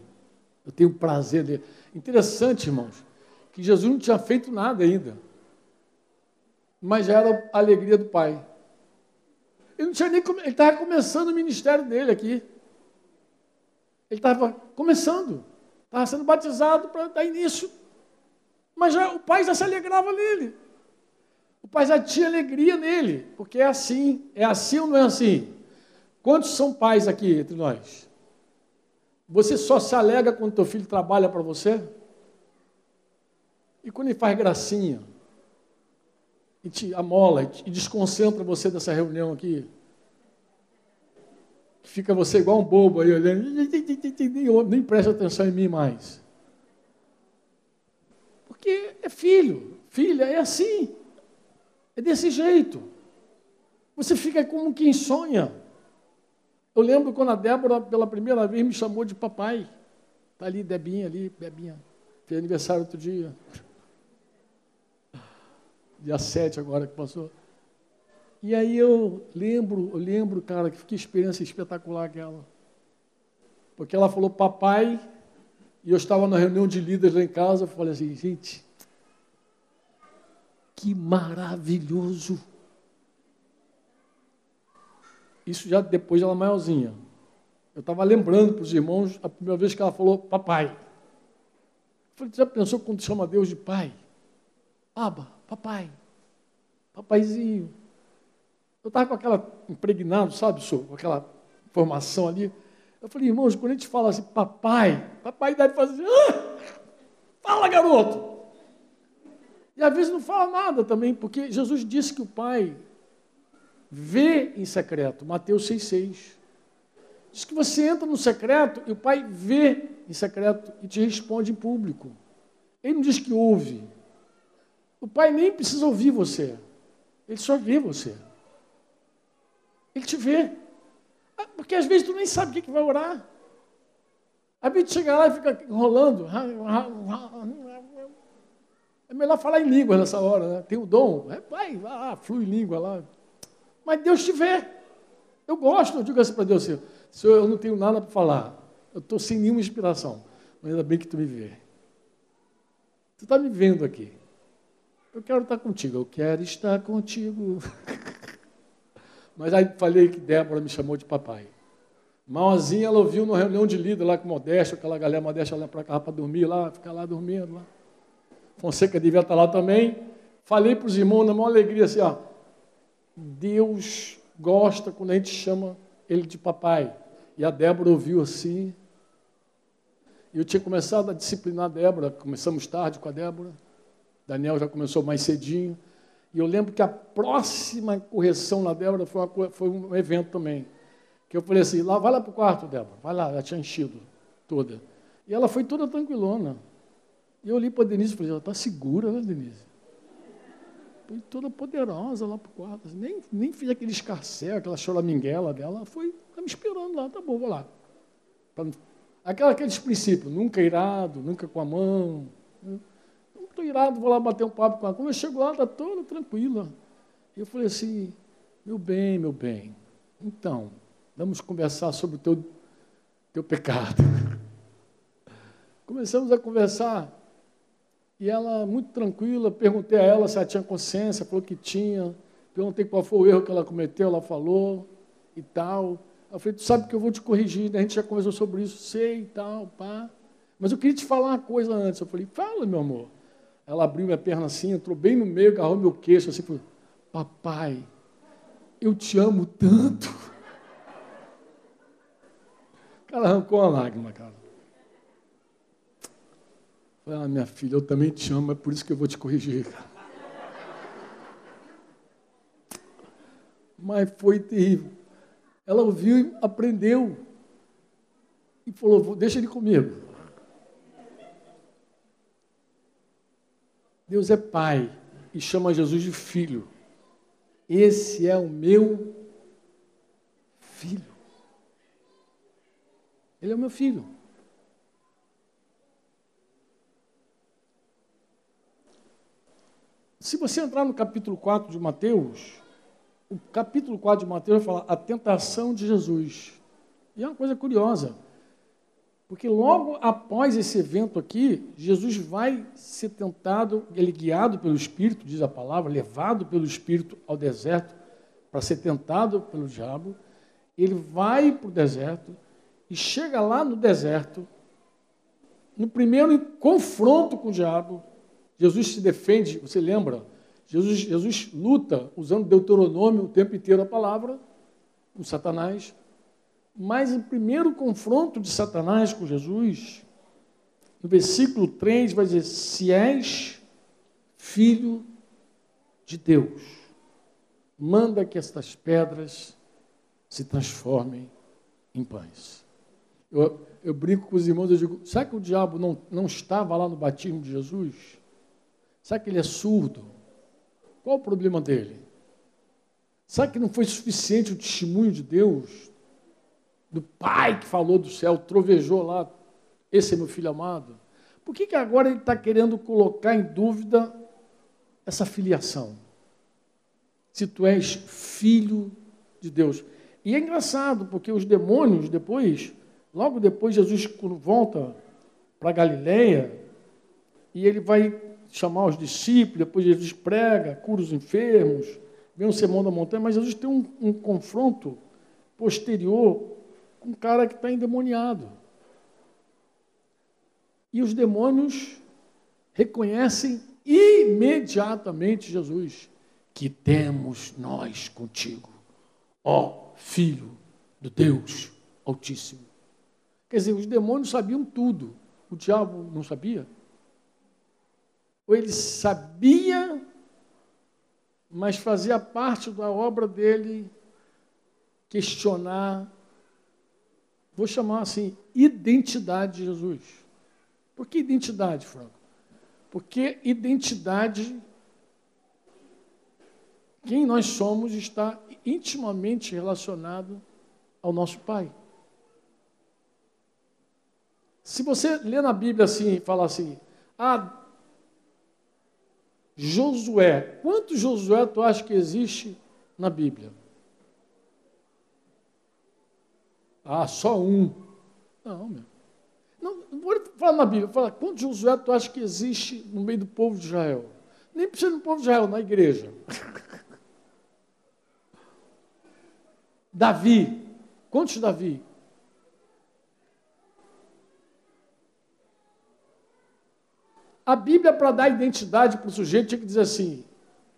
A: Eu tenho prazer nele. Interessante, irmãos, que Jesus não tinha feito nada ainda. Mas já era a alegria do Pai. Ele não tinha nem ele estava começando o ministério dele aqui. Ele estava começando, estava sendo batizado para dar início. Mas já, o pai já se alegrava nele. O pai já tinha alegria nele, porque é assim. É assim ou não é assim? Quantos são pais aqui entre nós? Você só se alegra quando teu filho trabalha para você? E quando ele faz gracinha? E te amola, e desconcentra você dessa reunião aqui? Fica você igual um bobo aí olhando, nem presta atenção em mim mais. Porque é filho, filha, é assim. É desse jeito. Você fica como quem sonha. Eu lembro quando a Débora, pela primeira vez, me chamou de papai. Está ali, Debinha, ali, Bebinha. Fez aniversário outro dia. Dia 7 agora que passou. E aí eu lembro, eu lembro, cara, que experiência espetacular aquela. Porque ela falou papai, e eu estava na reunião de líderes lá em casa, eu falei assim, gente, que maravilhoso. Isso já depois ela maiorzinha. Eu estava lembrando para os irmãos a primeira vez que ela falou papai. Eu falei, já pensou quando chama Deus de pai? Aba, papai, papaizinho. Eu estava com aquela impregnado, sabe, senhor, com aquela formação ali. Eu falei, irmãos, quando a gente fala assim, papai, papai deve fazer, ah, fala garoto. E às vezes não fala nada também, porque Jesus disse que o pai vê em secreto, Mateus 6,6. Diz que você entra no secreto e o pai vê em secreto e te responde em público. Ele não diz que ouve. O pai nem precisa ouvir você, ele só vê você. Ele te vê. Ah, porque às vezes tu nem sabe o que vai orar. A gente chega lá e fica enrolando. É melhor falar em língua nessa hora, né? Tem o dom. É, vai, vai lá, flui língua lá. Mas Deus te vê. Eu gosto, eu digo assim para Deus assim, Senhor, eu não tenho nada para falar. Eu estou sem nenhuma inspiração. Mas ainda bem que tu me vê. Tu está me vendo aqui. Eu quero estar contigo. Eu quero estar contigo. *laughs* Mas aí falei que Débora me chamou de papai. Mauazinha, ela ouviu numa reunião de líder lá com Modesto, aquela galera Modesta lá para cá para dormir lá, ficar lá dormindo lá. Fonseca devia estar lá também. Falei para os irmãos na maior alegria assim, ó. Deus gosta quando a gente chama ele de papai. E a Débora ouviu assim. E eu tinha começado a disciplinar a Débora, começamos tarde com a Débora. Daniel já começou mais cedinho. E eu lembro que a próxima correção na Débora foi, uma, foi um evento também. Que eu falei assim, lá, vai lá para o quarto, Débora, vai lá, ela tinha enchido toda. E ela foi toda tranquilona. E eu olhei para a Denise e falei, ela está segura, né, Denise? Foi toda poderosa lá para o quarto. Nem, nem fiz aquele escarcel, aquela choraminguela dela. Ela foi tá me esperando lá, tá bom, vou lá. Aquela, aqueles princípios, nunca irado, nunca com a mão. Né? Estou irado, vou lá bater um papo com ela. Quando eu chego lá, está toda tranquila. Eu falei assim, meu bem, meu bem, então, vamos conversar sobre o teu, teu pecado. *laughs* Começamos a conversar e ela, muito tranquila, perguntei a ela se ela tinha consciência, falou que tinha. Perguntei qual foi o erro que ela cometeu, ela falou e tal. Eu falei, tu sabe que eu vou te corrigir, né? a gente já conversou sobre isso, sei e tal, pá. Mas eu queria te falar uma coisa antes. Eu falei, fala, meu amor. Ela abriu minha perna assim, entrou bem no meio, agarrou meu queixo, assim, falou, papai, eu te amo tanto. *laughs* Cara arrancou uma lágrima, cara. Falei, ah, minha filha, eu também te amo, é por isso que eu vou te corrigir, cara. *laughs* Mas foi terrível. Ela ouviu e aprendeu. E falou, deixa ele comigo. Deus é pai e chama Jesus de filho. Esse é o meu filho. Ele é o meu filho. Se você entrar no capítulo 4 de Mateus, o capítulo 4 de Mateus vai falar a tentação de Jesus. E é uma coisa curiosa, porque logo após esse evento aqui, Jesus vai ser tentado, ele guiado pelo Espírito, diz a palavra, levado pelo Espírito ao deserto para ser tentado pelo diabo. Ele vai para o deserto e chega lá no deserto. No primeiro confronto com o diabo, Jesus se defende, você lembra? Jesus, Jesus luta usando Deuteronômio o tempo inteiro a palavra com Satanás. Mas o primeiro confronto de Satanás com Jesus, no versículo 3, vai dizer: Se és filho de Deus, manda que estas pedras se transformem em pães. Eu, eu brinco com os irmãos, eu digo: será que o diabo não, não estava lá no batismo de Jesus? Será que ele é surdo? Qual o problema dele? Será que não foi suficiente o testemunho de Deus? Do pai que falou do céu, trovejou lá, esse é meu filho amado. Por que, que agora ele está querendo colocar em dúvida essa filiação? Se tu és filho de Deus. E é engraçado, porque os demônios, depois, logo depois, Jesus volta para Galileia, e ele vai chamar os discípulos, depois Jesus prega, cura os enfermos, vem o sermão da montanha, mas Jesus tem um, um confronto posterior um cara que está endemoniado. E os demônios reconhecem imediatamente Jesus, que temos nós contigo, ó Filho do Deus Altíssimo. Quer dizer, os demônios sabiam tudo, o diabo não sabia ou ele sabia, mas fazia parte da obra dele questionar, vou chamar assim, identidade de Jesus. Por que identidade, Franco? Porque identidade, quem nós somos, está intimamente relacionado ao nosso Pai. Se você lê na Bíblia assim, e fala assim, ah, Josué. Quantos Josué tu acha que existe na Bíblia? Ah, só um. Não, meu. Não, vou falar na Bíblia, fala quantos Josué tu acha que existe no meio do povo de Israel? Nem precisa do povo de Israel, na igreja. *laughs* Davi. Quantos Davi? A Bíblia, para dar identidade para o sujeito, tinha que dizer assim: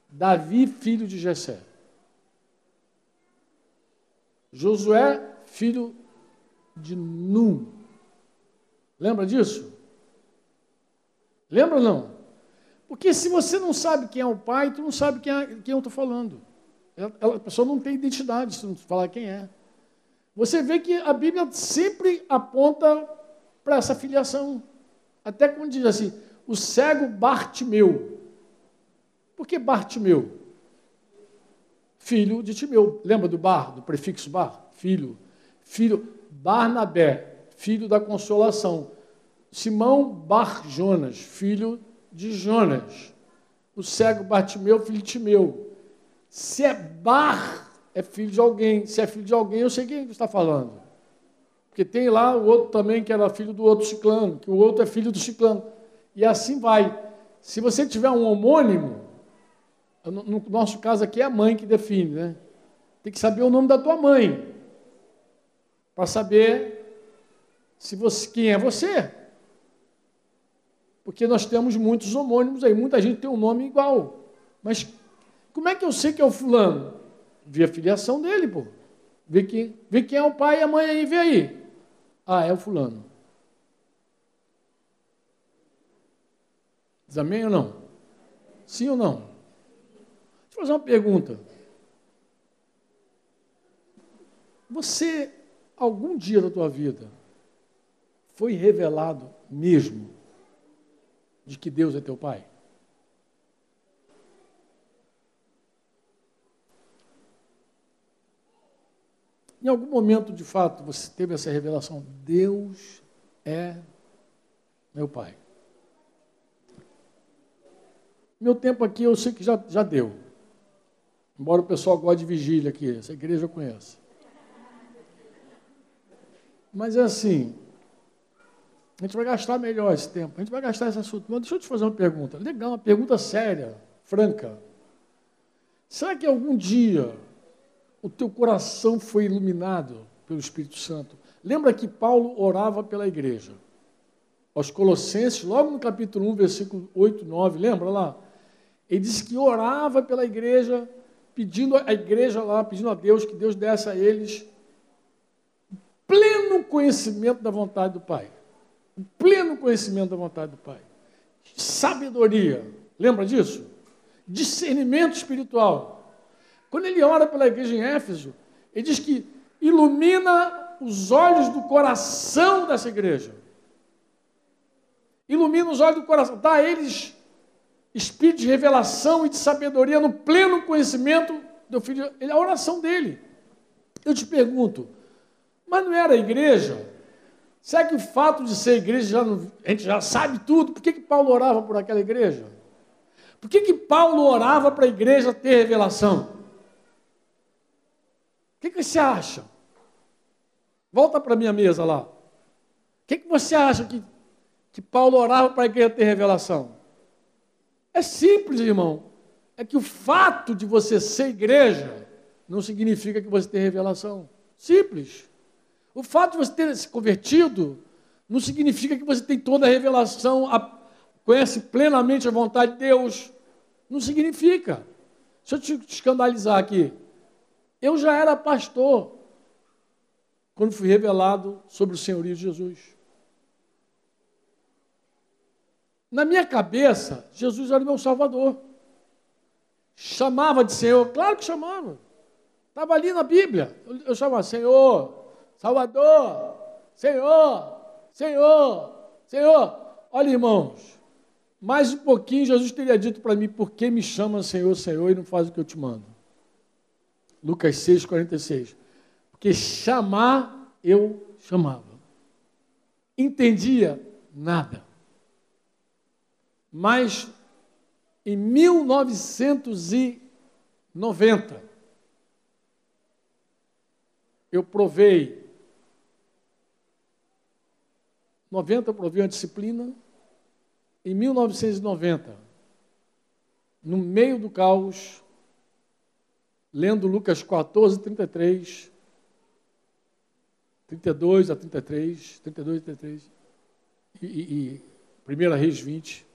A: Davi, filho de Jessé. Josué, filho de Num. Lembra disso? Lembra ou não? Porque se você não sabe quem é o pai, tu não sabe quem, é, quem eu estou falando. Ela, a pessoa não tem identidade se não falar quem é. Você vê que a Bíblia sempre aponta para essa filiação. Até quando diz assim, o cego Bartimeu. Por que Bartimeu? Filho de Timeu. Lembra do bar, do prefixo bar? Filho. Filho Barnabé, filho da consolação. Simão Bar Jonas, filho de Jonas. O cego Bartimeu, filho de Timeu. Se é Bar, é filho de alguém. Se é filho de alguém, eu sei quem está falando. Porque tem lá o outro também que era filho do outro ciclano, que o outro é filho do ciclano. E assim vai. Se você tiver um homônimo, no nosso caso aqui é a mãe que define, né? Tem que saber o nome da tua mãe. Para saber se você, quem é você. Porque nós temos muitos homônimos aí, muita gente tem um nome igual. Mas como é que eu sei que é o fulano? Vê a filiação dele, pô. Vê quem, vê quem é o pai e a mãe aí, vê aí. Ah, é o fulano. Diz amém ou não? Sim ou não? Deixa eu fazer uma pergunta. Você, algum dia da tua vida, foi revelado mesmo de que Deus é teu Pai? Em algum momento, de fato, você teve essa revelação: Deus é meu Pai. Meu tempo aqui eu sei que já, já deu. Embora o pessoal goste de vigília aqui, essa igreja eu conheço. Mas é assim, a gente vai gastar melhor esse tempo, a gente vai gastar esse assunto. Mas deixa eu te fazer uma pergunta. Legal, uma pergunta séria, franca. Será que algum dia o teu coração foi iluminado pelo Espírito Santo? Lembra que Paulo orava pela igreja. Aos Colossenses, logo no capítulo 1, versículo 8, 9, lembra lá? Ele disse que orava pela igreja, pedindo a igreja lá, pedindo a Deus que Deus desse a eles pleno conhecimento da vontade do Pai. Pleno conhecimento da vontade do Pai. Sabedoria. Lembra disso? Discernimento espiritual. Quando ele ora pela igreja em Éfeso, ele diz que ilumina os olhos do coração dessa igreja. Ilumina os olhos do coração, dá a eles espírito de revelação e de sabedoria no pleno conhecimento do filho. É a oração dele. Eu te pergunto, mas não era a igreja? Será que o fato de ser igreja, já não, a gente já sabe tudo? Por que, que Paulo orava por aquela igreja? Por que, que Paulo orava para a igreja ter revelação? O que, que você acha? Volta para a minha mesa lá. O que, que você acha que, que Paulo orava para a igreja ter revelação? É simples, irmão. É que o fato de você ser igreja não significa que você tem revelação. Simples. O fato de você ter se convertido não significa que você tem toda a revelação, a, conhece plenamente a vontade de Deus. Não significa. Deixa eu te escandalizar aqui. Eu já era pastor quando fui revelado sobre o senhorio de Jesus. Na minha cabeça, Jesus era o meu Salvador. Chamava de Senhor, claro que chamava. Estava ali na Bíblia. Eu, eu chamava Senhor, Salvador, Senhor, Senhor, Senhor. Olha, irmãos, mais um pouquinho Jesus teria dito para mim: por que me chama Senhor, Senhor e não faz o que eu te mando? Lucas 6, 46. Porque chamar, eu chamava. Entendia nada. Mas em 1990, eu provei 90 eu provei uma disciplina. Em 1990, no meio do caos, lendo Lucas 14, 33, 32 a 33, 32 a 33, e, e, e 1 Reis 20.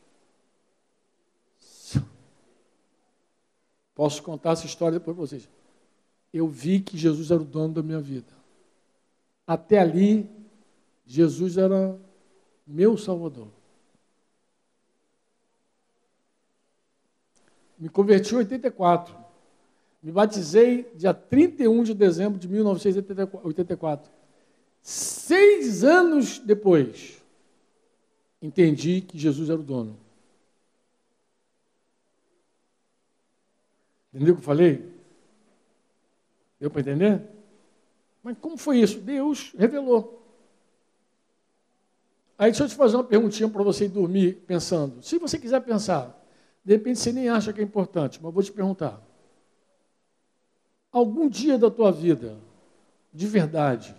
A: Posso contar essa história depois para vocês. Eu vi que Jesus era o dono da minha vida. Até ali, Jesus era meu Salvador. Me converti em 84. Me batizei dia 31 de dezembro de 1984. Seis anos depois, entendi que Jesus era o dono. Entendeu o que eu falei? Deu para entender? Mas como foi isso? Deus revelou. Aí deixa eu te fazer uma perguntinha para você ir dormir pensando. Se você quiser pensar, de repente você nem acha que é importante, mas vou te perguntar. Algum dia da tua vida, de verdade,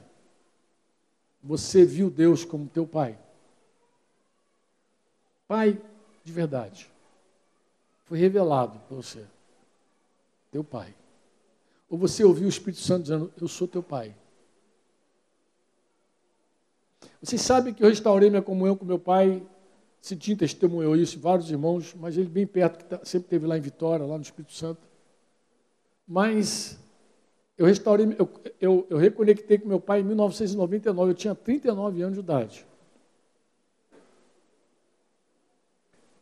A: você viu Deus como teu pai? Pai de verdade. Foi revelado para você. Teu pai. Ou você ouviu o Espírito Santo dizendo: Eu sou teu pai. Vocês sabem que eu restaurei minha comunhão com meu pai Cidinho testemunhou isso, vários irmãos, mas ele bem perto, que tá, sempre teve lá em Vitória, lá no Espírito Santo. Mas eu restaurei, eu, eu, eu reconectei com meu pai em 1999, eu tinha 39 anos de idade.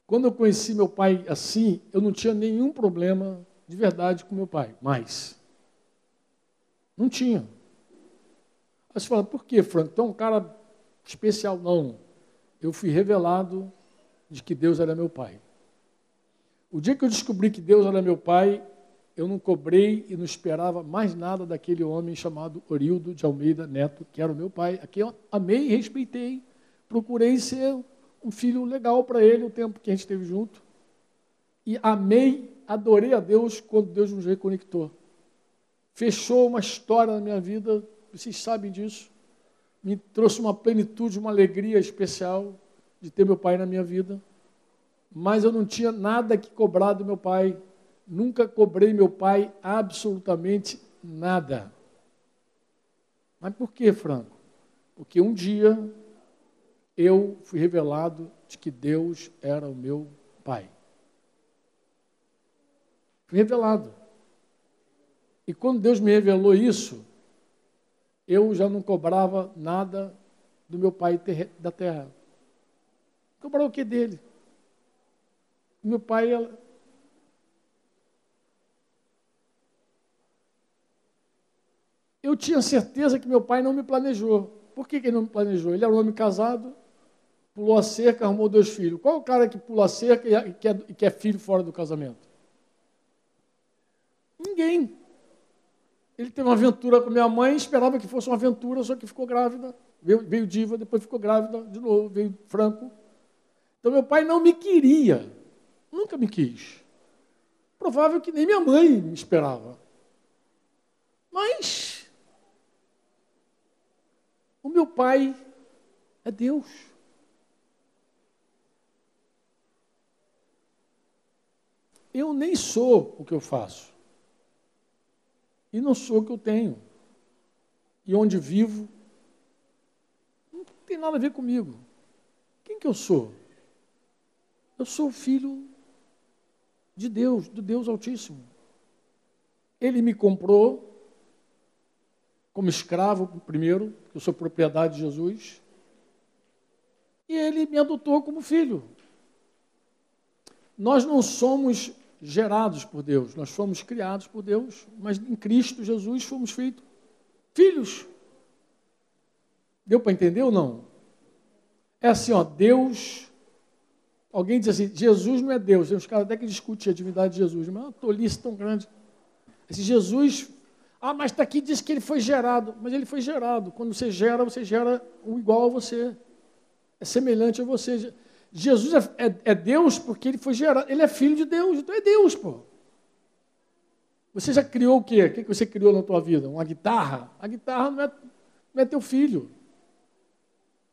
A: Quando eu conheci meu pai assim, eu não tinha nenhum problema de verdade com meu pai, mais. Não tinha. Aí você fala, por que, Franco? Então, um cara especial. Não. Eu fui revelado de que Deus era meu pai. O dia que eu descobri que Deus era meu pai, eu não cobrei e não esperava mais nada daquele homem chamado Orildo de Almeida Neto, que era o meu pai, a quem eu amei e respeitei. Procurei ser um filho legal para ele o tempo que a gente esteve junto. E amei, adorei a Deus quando Deus nos reconectou. Fechou uma história na minha vida, vocês sabem disso. Me trouxe uma plenitude, uma alegria especial de ter meu pai na minha vida. Mas eu não tinha nada que cobrar do meu pai. Nunca cobrei meu pai absolutamente nada. Mas por que, Franco? Porque um dia eu fui revelado de que Deus era o meu Pai. Fui revelado. E quando Deus me revelou isso, eu já não cobrava nada do meu pai da terra. Cobrava o que dele? Meu pai. Eu tinha certeza que meu pai não me planejou. Por que, que ele não me planejou? Ele era um homem casado, pulou a cerca, arrumou dois filhos. Qual é o cara que pula a cerca e quer filho fora do casamento? Ninguém. Ele teve uma aventura com minha mãe, esperava que fosse uma aventura, só que ficou grávida. Veio, veio diva, depois ficou grávida de novo, veio franco. Então meu pai não me queria, nunca me quis. Provável que nem minha mãe me esperava. Mas o meu pai é Deus. Eu nem sou o que eu faço. E não sou o que eu tenho. E onde vivo, não tem nada a ver comigo. Quem que eu sou? Eu sou filho de Deus, do Deus Altíssimo. Ele me comprou como escravo primeiro, eu sou propriedade de Jesus, e ele me adotou como filho. Nós não somos gerados por Deus, nós fomos criados por Deus, mas em Cristo Jesus fomos feitos filhos. Deu para entender ou não? É assim, ó, Deus. Alguém diz assim, Jesus não é Deus. Tem uns caras até que discutem a divindade de Jesus, mas é uma tolice tão grande. Esse Jesus, ah, mas está aqui diz que ele foi gerado. Mas ele foi gerado. Quando você gera, você gera um igual a você. É semelhante a você. Jesus é, é, é, Deus porque ele foi gerado, ele é filho de Deus, então é Deus, pô. Você já criou o quê? O que você criou na tua vida? Uma guitarra? A guitarra não é, não é teu filho.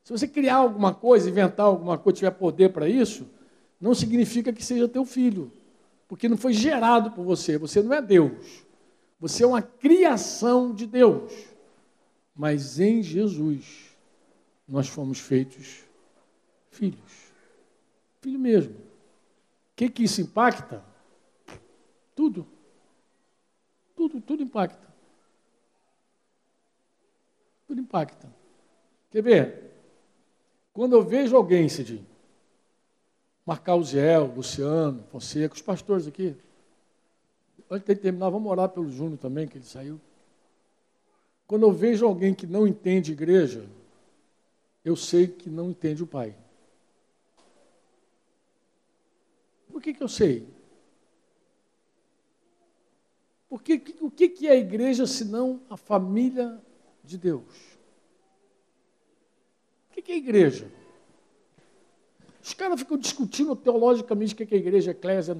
A: Se você criar alguma coisa, inventar alguma coisa, tiver poder para isso, não significa que seja teu filho. Porque não foi gerado por você. Você não é Deus. Você é uma criação de Deus. Mas em Jesus, nós fomos feitos filhos. Filho mesmo. O que, que isso impacta? Tudo. Tudo, tudo impacta. Tudo impacta. Quer ver? Quando eu vejo alguém, Cidinho, marcar o o Luciano, Fonseca, os pastores aqui, antes de terminar, vamos orar pelo Júnior também, que ele saiu. Quando eu vejo alguém que não entende igreja, eu sei que não entende o Pai. Por que, que eu sei? Porque o que, que é a igreja senão a família de Deus? O que, que é a igreja? Os caras ficam discutindo teologicamente o que é a igreja, eclésia,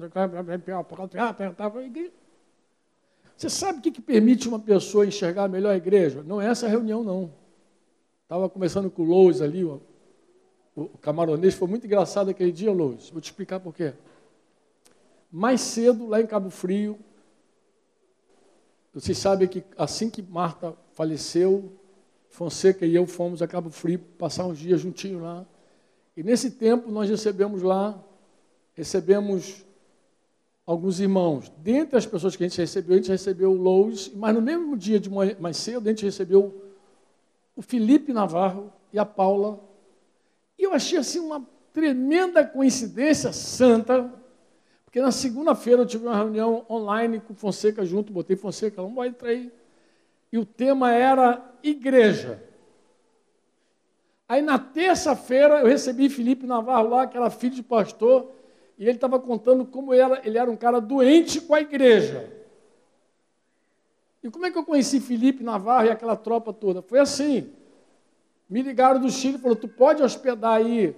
A: você sabe o que, que permite uma pessoa enxergar melhor a igreja? Não é essa reunião, não. Estava conversando com o Lois ali, o, o camaronês, foi muito engraçado aquele dia, Lois. Vou te explicar por quê mais cedo, lá em Cabo Frio, vocês sabem que assim que Marta faleceu, Fonseca e eu fomos a Cabo Frio passar uns dias juntinho lá. E nesse tempo nós recebemos lá, recebemos alguns irmãos. Dentre as pessoas que a gente recebeu, a gente recebeu o Lois, mas no mesmo dia de mais cedo a gente recebeu o Felipe Navarro e a Paula. E eu achei assim uma tremenda coincidência santa, porque na segunda-feira eu tive uma reunião online com Fonseca junto, botei Fonseca, não vai entrar aí. E o tema era igreja. Aí na terça-feira eu recebi Felipe Navarro lá, que era filho de pastor, e ele estava contando como era, ele era um cara doente com a igreja. E como é que eu conheci Felipe Navarro e aquela tropa toda? Foi assim. Me ligaram do Chile e falaram: Tu pode hospedar aí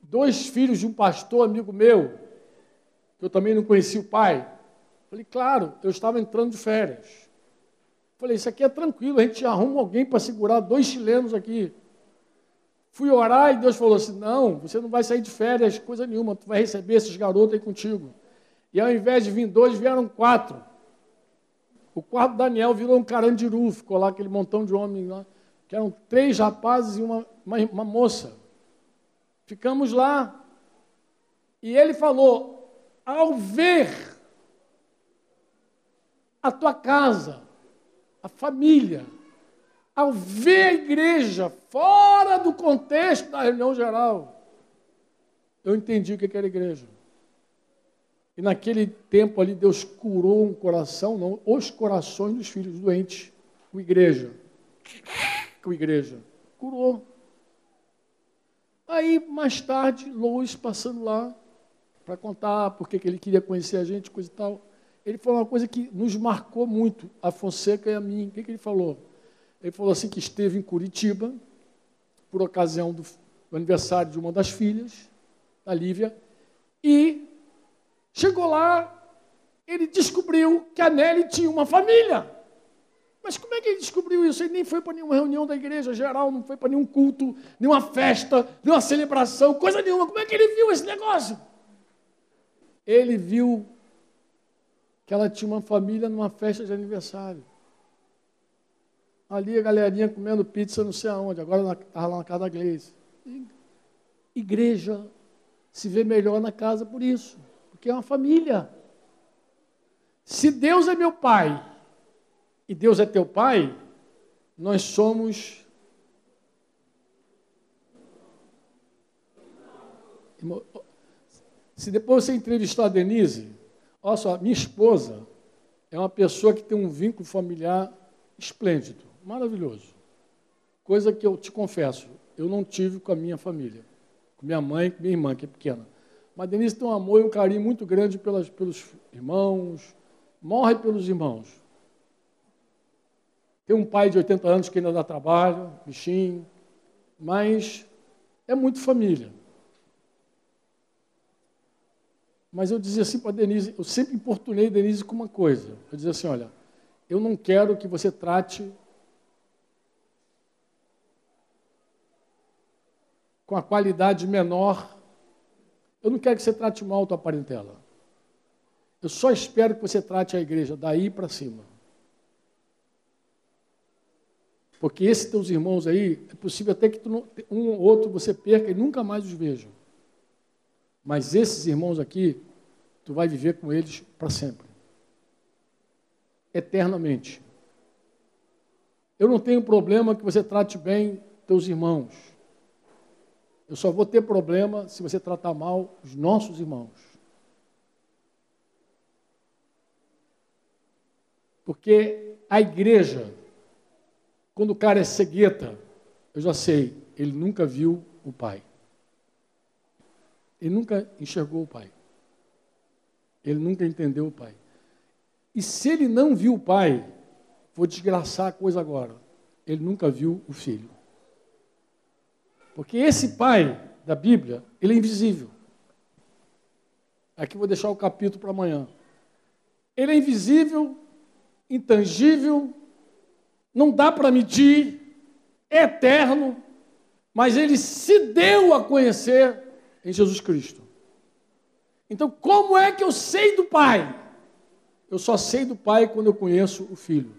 A: dois filhos de um pastor amigo meu, eu também não conhecia o pai? Falei: Claro, eu estava entrando de férias. Falei: Isso aqui é tranquilo, a gente arruma alguém para segurar dois chilenos aqui. Fui orar e Deus falou assim: Não, você não vai sair de férias, coisa nenhuma, tu vai receber esses garotos aí contigo. E ao invés de vir dois, vieram quatro. O quarto Daniel virou um carandiru, ficou lá aquele montão de homens lá, que eram três rapazes e uma, uma, uma moça. Ficamos lá. E ele falou: Ao ver a tua casa, a família, ao ver a igreja fora do contexto da reunião geral, eu entendi o que era igreja. E naquele tempo ali, Deus curou um coração, não, os corações dos filhos doentes, com igreja. Com igreja. Curou. Aí, mais tarde, Lois passando lá para contar porque que ele queria conhecer a gente, coisa e tal. Ele falou uma coisa que nos marcou muito, a Fonseca e a mim. O que, que ele falou? Ele falou assim que esteve em Curitiba, por ocasião do, do aniversário de uma das filhas, da Lívia, e chegou lá, ele descobriu que a Nelly tinha uma família. Mas como é que ele descobriu isso? Ele nem foi para nenhuma reunião da igreja geral, não foi para nenhum culto, nenhuma festa, nenhuma celebração, coisa nenhuma. Como é que ele viu esse negócio? Ele viu que ela tinha uma família numa festa de aniversário. Ali a galerinha comendo pizza não sei aonde, agora estava lá na casa da Gleice. Igreja se vê melhor na casa por isso, porque é uma família. Se Deus é meu pai e Deus é teu pai, nós somos Se depois você entrevistar a Denise, olha só, minha esposa é uma pessoa que tem um vínculo familiar esplêndido maravilhoso. Coisa que eu te confesso, eu não tive com a minha família, com minha mãe, com minha irmã, que é pequena. Mas Denise tem um amor e um carinho muito grande pelas, pelos irmãos, morre pelos irmãos. Tem um pai de 80 anos que ainda dá trabalho, bichinho, mas é muito família. Mas eu dizia assim para Denise, eu sempre importunei Denise com uma coisa. Eu dizia assim, olha, eu não quero que você trate com a qualidade menor. Eu não quero que você trate mal a tua parentela. Eu só espero que você trate a igreja daí para cima. Porque esses teus irmãos aí, é possível até que não, um ou outro você perca e nunca mais os veja. Mas esses irmãos aqui, tu vai viver com eles para sempre. Eternamente. Eu não tenho problema que você trate bem teus irmãos. Eu só vou ter problema se você tratar mal os nossos irmãos. Porque a igreja, quando o cara é cegueta, eu já sei, ele nunca viu o pai. Ele nunca enxergou o pai. Ele nunca entendeu o pai. E se ele não viu o pai, vou desgraçar a coisa agora. Ele nunca viu o filho. Porque esse pai da Bíblia, ele é invisível. Aqui vou deixar o capítulo para amanhã. Ele é invisível, intangível, não dá para medir, é eterno, mas ele se deu a conhecer em Jesus Cristo. Então, como é que eu sei do Pai? Eu só sei do Pai quando eu conheço o Filho.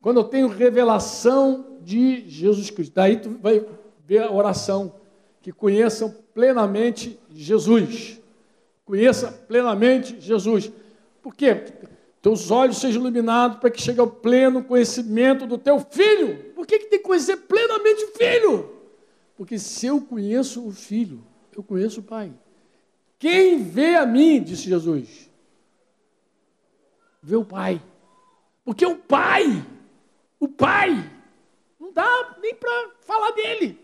A: Quando eu tenho revelação de Jesus Cristo. Daí tu vai ver a oração, que conheçam plenamente Jesus. Conheça plenamente Jesus. Por quê? Teus olhos sejam iluminados para que chegue ao pleno conhecimento do teu filho. Por que, que tem que conhecer plenamente o filho? Porque se eu conheço o filho, eu conheço o pai. Quem vê a mim, disse Jesus, vê o pai. Porque o pai, o pai, não dá nem para falar dele.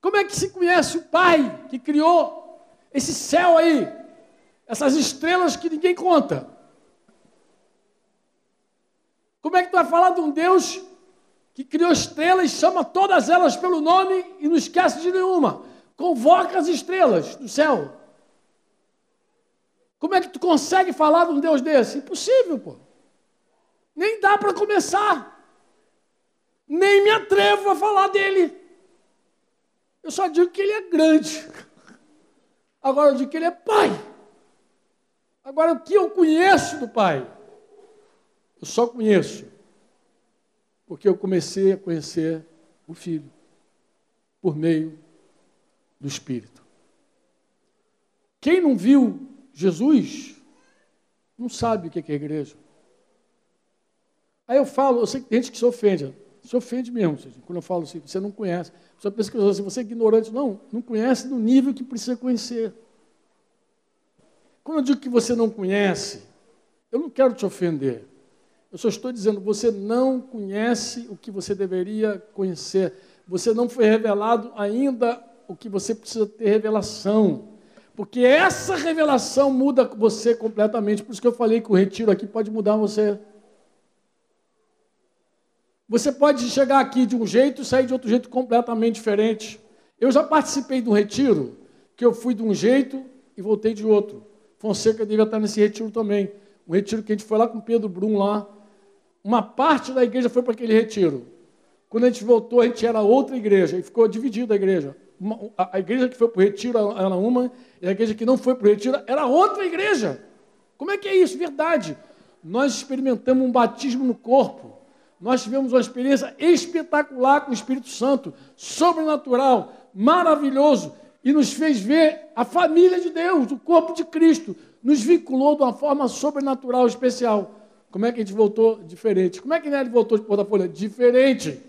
A: Como é que se conhece o pai que criou esse céu aí, essas estrelas que ninguém conta? Como é que tu vai falar de um Deus que criou estrelas, chama todas elas pelo nome e não esquece de nenhuma? Convoca as estrelas do céu. Como é que tu consegue falar de um Deus desse? Impossível, pô. Nem dá para começar. Nem me atrevo a falar dele. Eu só digo que ele é grande. Agora eu digo que ele é pai. Agora o que eu conheço do pai? Eu só conheço porque eu comecei a conhecer o filho por meio do Espírito. Quem não viu Jesus não sabe o que é igreja. Aí eu falo, eu sei que tem gente que se ofende, se ofende mesmo, quando eu falo assim, você não conhece. Você pensa que assim, você é ignorante. Não, não conhece no nível que precisa conhecer. Quando eu digo que você não conhece, eu não quero te ofender. Eu só estou dizendo, você não conhece o que você deveria conhecer. Você não foi revelado ainda o que você precisa ter revelação. Porque essa revelação muda você completamente. Por isso que eu falei que o retiro aqui pode mudar você. Você pode chegar aqui de um jeito e sair de outro jeito completamente diferente. Eu já participei de um retiro que eu fui de um jeito e voltei de outro. Fonseca devia estar nesse retiro também. Um retiro que a gente foi lá com Pedro Brum lá. Uma parte da igreja foi para aquele retiro. Quando a gente voltou, a gente era outra igreja e ficou dividida a igreja a igreja que foi para o retiro era uma, e a igreja que não foi para o retiro era outra igreja. Como é que é isso? Verdade. Nós experimentamos um batismo no corpo. Nós tivemos uma experiência espetacular com o Espírito Santo, sobrenatural, maravilhoso, e nos fez ver a família de Deus, o corpo de Cristo. Nos vinculou de uma forma sobrenatural, especial. Como é que a gente voltou diferente? Como é que ele voltou de Porta Folha? Diferente.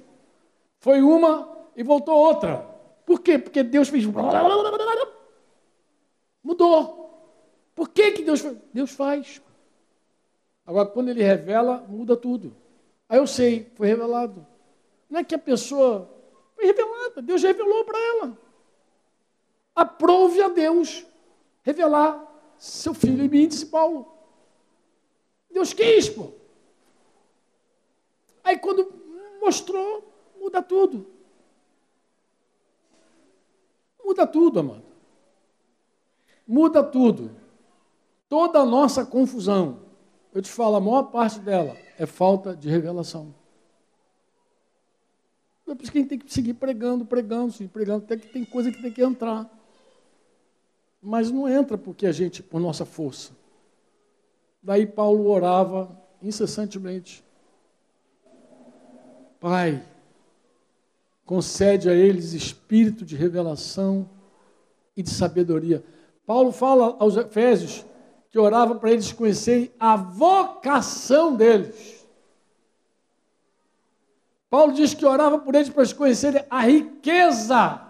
A: Foi uma e voltou outra. Por quê? Porque Deus fez. Mudou. Por que, que Deus faz? Deus faz. Agora, quando ele revela, muda tudo. Aí eu sei, foi revelado. Não é que a pessoa foi revelada, Deus revelou para ela. Aprove a Deus revelar seu filho em mim, disse Paulo. Deus quis, pô. Aí quando mostrou, muda tudo. Muda tudo, amado. Muda tudo. Toda a nossa confusão, eu te falo, a maior parte dela é falta de revelação. É por isso que a gente tem que seguir pregando, pregando, seguir pregando, até que tem coisa que tem que entrar. Mas não entra porque a gente, por nossa força. Daí Paulo orava incessantemente. Pai, concede a eles espírito de revelação e de sabedoria. Paulo fala aos Efésios que orava para eles conhecerem a vocação deles. Paulo diz que orava por eles para eles conhecerem a riqueza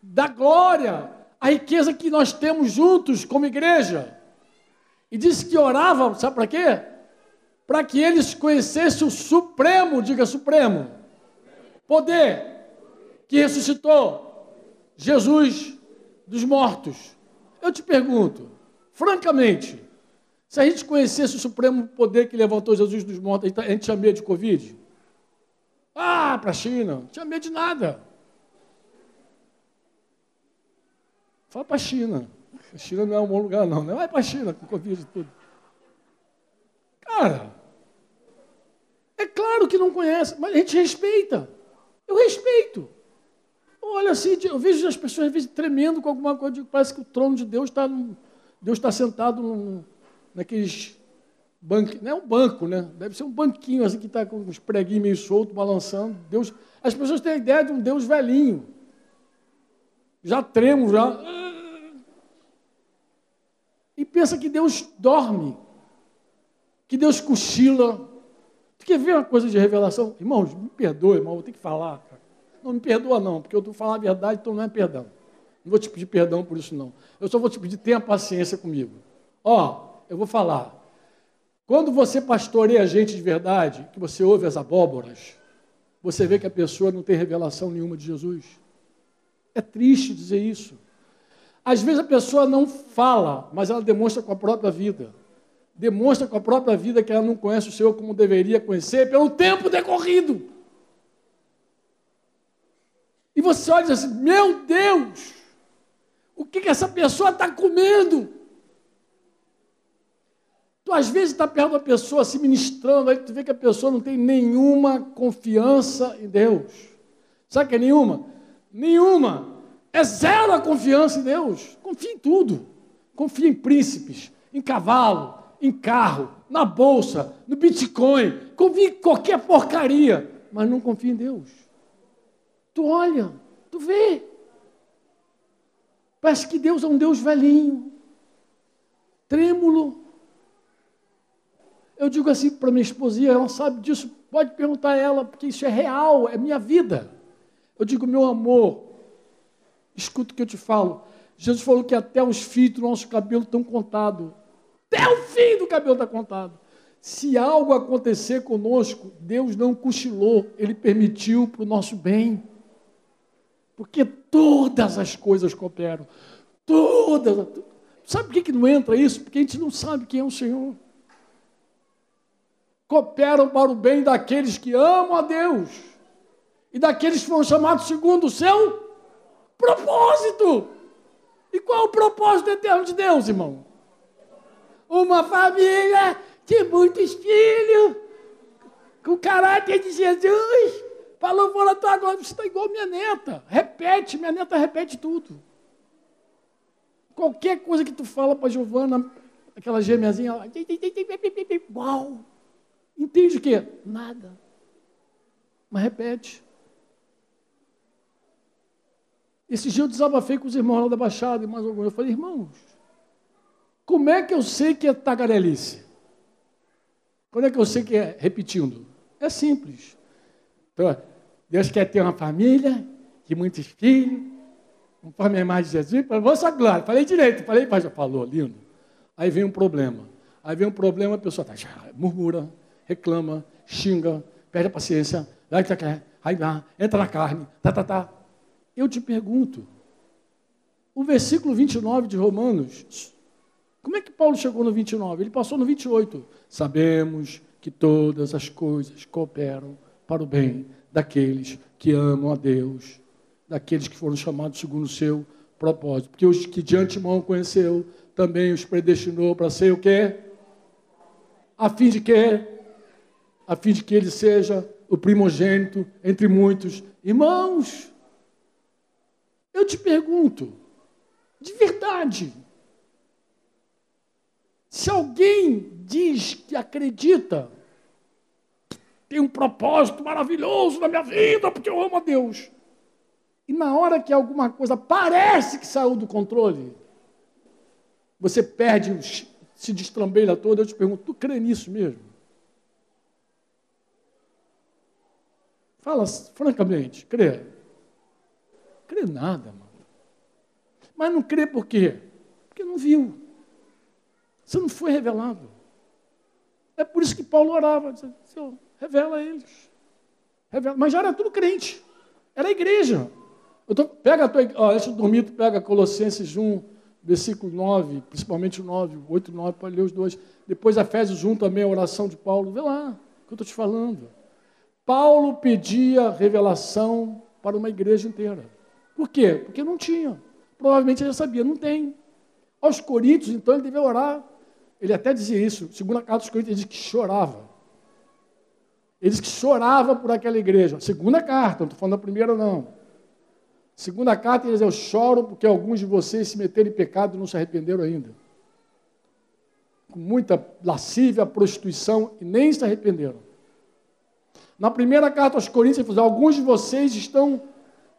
A: da glória, a riqueza que nós temos juntos como igreja. E disse que orava, sabe para quê? Para que eles conhecessem o Supremo, diga Supremo, poder que ressuscitou Jesus dos mortos. Eu te pergunto, francamente, se a gente conhecesse o supremo poder que levantou Jesus dos mortos, a gente tinha medo de Covid? Ah, para a China, não tinha medo de nada. Fala para a China. China não é um bom lugar, não. Não vai para a China com Covid e tudo. Cara, é claro que não conhece, mas a gente respeita. Eu respeito. Olha assim, eu vejo as pessoas às vezes tremendo com alguma coisa, parece que o trono de Deus está Deus está sentado num, naqueles banco, não é um banco, né? Deve ser um banquinho assim que está com os preguinhos meio soltos, balançando. Deus, as pessoas têm a ideia de um Deus velhinho. Já tremo, já. E pensa que Deus dorme, que Deus cochila. Tu quer ver uma coisa de revelação? Irmãos, me perdoe, irmão, vou ter que falar. Cara. Não me perdoa, não, porque eu estou falando a verdade, então não é perdão. Não vou te pedir perdão por isso, não. Eu só vou te pedir, tenha paciência comigo. Ó, eu vou falar. Quando você pastoreia gente de verdade, que você ouve as abóboras, você vê que a pessoa não tem revelação nenhuma de Jesus. É triste dizer isso. Às vezes a pessoa não fala, mas ela demonstra com a própria vida. Demonstra com a própria vida que ela não conhece o Senhor como deveria conhecer pelo tempo decorrido. E você olha assim: meu Deus, o que, que essa pessoa está comendo? Tu às vezes está perto da pessoa se ministrando, aí tu vê que a pessoa não tem nenhuma confiança em Deus. Sabe que é nenhuma? Nenhuma. É zero a confiança em Deus. Confia em tudo. Confia em príncipes, em cavalo, em carro, na bolsa, no Bitcoin. Confia em qualquer porcaria, mas não confia em Deus. Tu olha, tu vê. Parece que Deus é um Deus velhinho, trêmulo, eu digo assim para minha esposinha, ela sabe disso, pode perguntar a ela, porque isso é real, é minha vida. Eu digo, meu amor, escuta o que eu te falo. Jesus falou que até os fios do nosso cabelo estão contados. Até o fim do cabelo está contado. Se algo acontecer conosco, Deus não cochilou, Ele permitiu para o nosso bem. Porque todas as coisas cooperam. Todas. Sabe por que não entra isso? Porque a gente não sabe quem é o Senhor cooperam para o bem daqueles que amam a Deus e daqueles que foram chamados segundo o seu propósito. E qual é o propósito eterno de Deus, irmão? Uma família de muitos filhos, com caráter de Jesus. Falou, vou lá, agora você está igual minha neta. Repete, minha neta repete tudo. Qualquer coisa que tu fala para Giovana, aquela gêmeazinha, ela... Entende o quê? Nada. Mas repete. Esse dia eu desabafei com os irmãos lá da Baixada e mais alguns. Eu falei, irmãos, como é que eu sei que é tagarelice? Como é que eu sei que é repetindo? É simples. Então, Deus quer ter uma família de muitos filhos, conforme a imagem de Jesus, para vossa glória. Falei direito, falei, pai já falou, lindo. Aí vem um problema. Aí vem um problema, a pessoa tá, murmura, reclama, xinga, perde a paciência, quer, aí lá, entra na carne, tá, tá, tá. Eu te pergunto, o versículo 29 de Romanos, como é que Paulo chegou no 29? Ele passou no 28. Sabemos que todas as coisas cooperam para o bem daqueles que amam a Deus, daqueles que foram chamados segundo o seu propósito. Porque os que de antemão conheceu, também os predestinou para ser o quê? A fim de quê? a fim de que ele seja o primogênito entre muitos irmãos. Eu te pergunto, de verdade, se alguém diz que acredita tem um propósito maravilhoso na minha vida, porque eu amo a Deus, e na hora que alguma coisa parece que saiu do controle, você perde, se destrambeira todo, eu te pergunto, tu crê nisso mesmo? Fala francamente, crê? Crê nada, mano. Mas não crê por quê? Porque não viu. Você não foi revelado. É por isso que Paulo orava, dizia, Senhor, revela eles. Revela. Mas já era tudo crente. Era a igreja. Tô, pega a tua, ó, dormir, tu pega Colossenses 1, versículo 9, principalmente o 9, 8 e 9, pode ler os dois. Depois Efésios 1 também, a oração de Paulo. Vê lá o que eu estou te falando. Paulo pedia revelação para uma igreja inteira. Por quê? Porque não tinha. Provavelmente ele já sabia, não tem. Aos Coríntios, então, ele devia orar. Ele até dizia isso. Segunda carta dos Coríntios, ele diz que chorava. Ele diz que chorava por aquela igreja. Segunda carta, não estou falando da primeira, não. Segunda carta, ele diz: Eu choro porque alguns de vocês se meteram em pecado e não se arrependeram ainda. com muita lascívia, prostituição e nem se arrependeram. Na primeira carta aos Coríntios, ele falou: alguns de vocês estão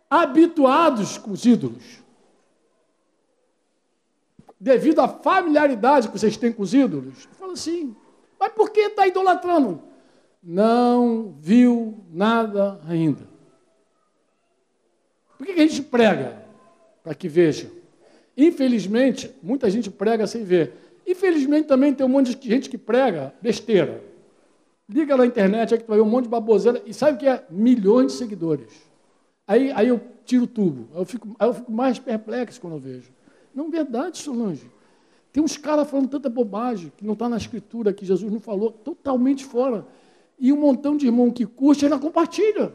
A: habituados com os ídolos. Devido à familiaridade que vocês têm com os ídolos. Fala assim, mas por que está idolatrando? Não viu nada ainda. Por que a gente prega? Para que veja. Infelizmente, muita gente prega sem ver. Infelizmente também tem um monte de gente que prega besteira. Liga na internet, aí que tu vai ver um monte de baboseira. E sabe o que é? Milhões de seguidores. Aí, aí eu tiro o tubo. Aí eu, fico, aí eu fico mais perplexo quando eu vejo. Não, verdade, Solange. Tem uns caras falando tanta bobagem que não está na escritura, que Jesus não falou, totalmente fora. E um montão de irmão que curte ainda compartilha.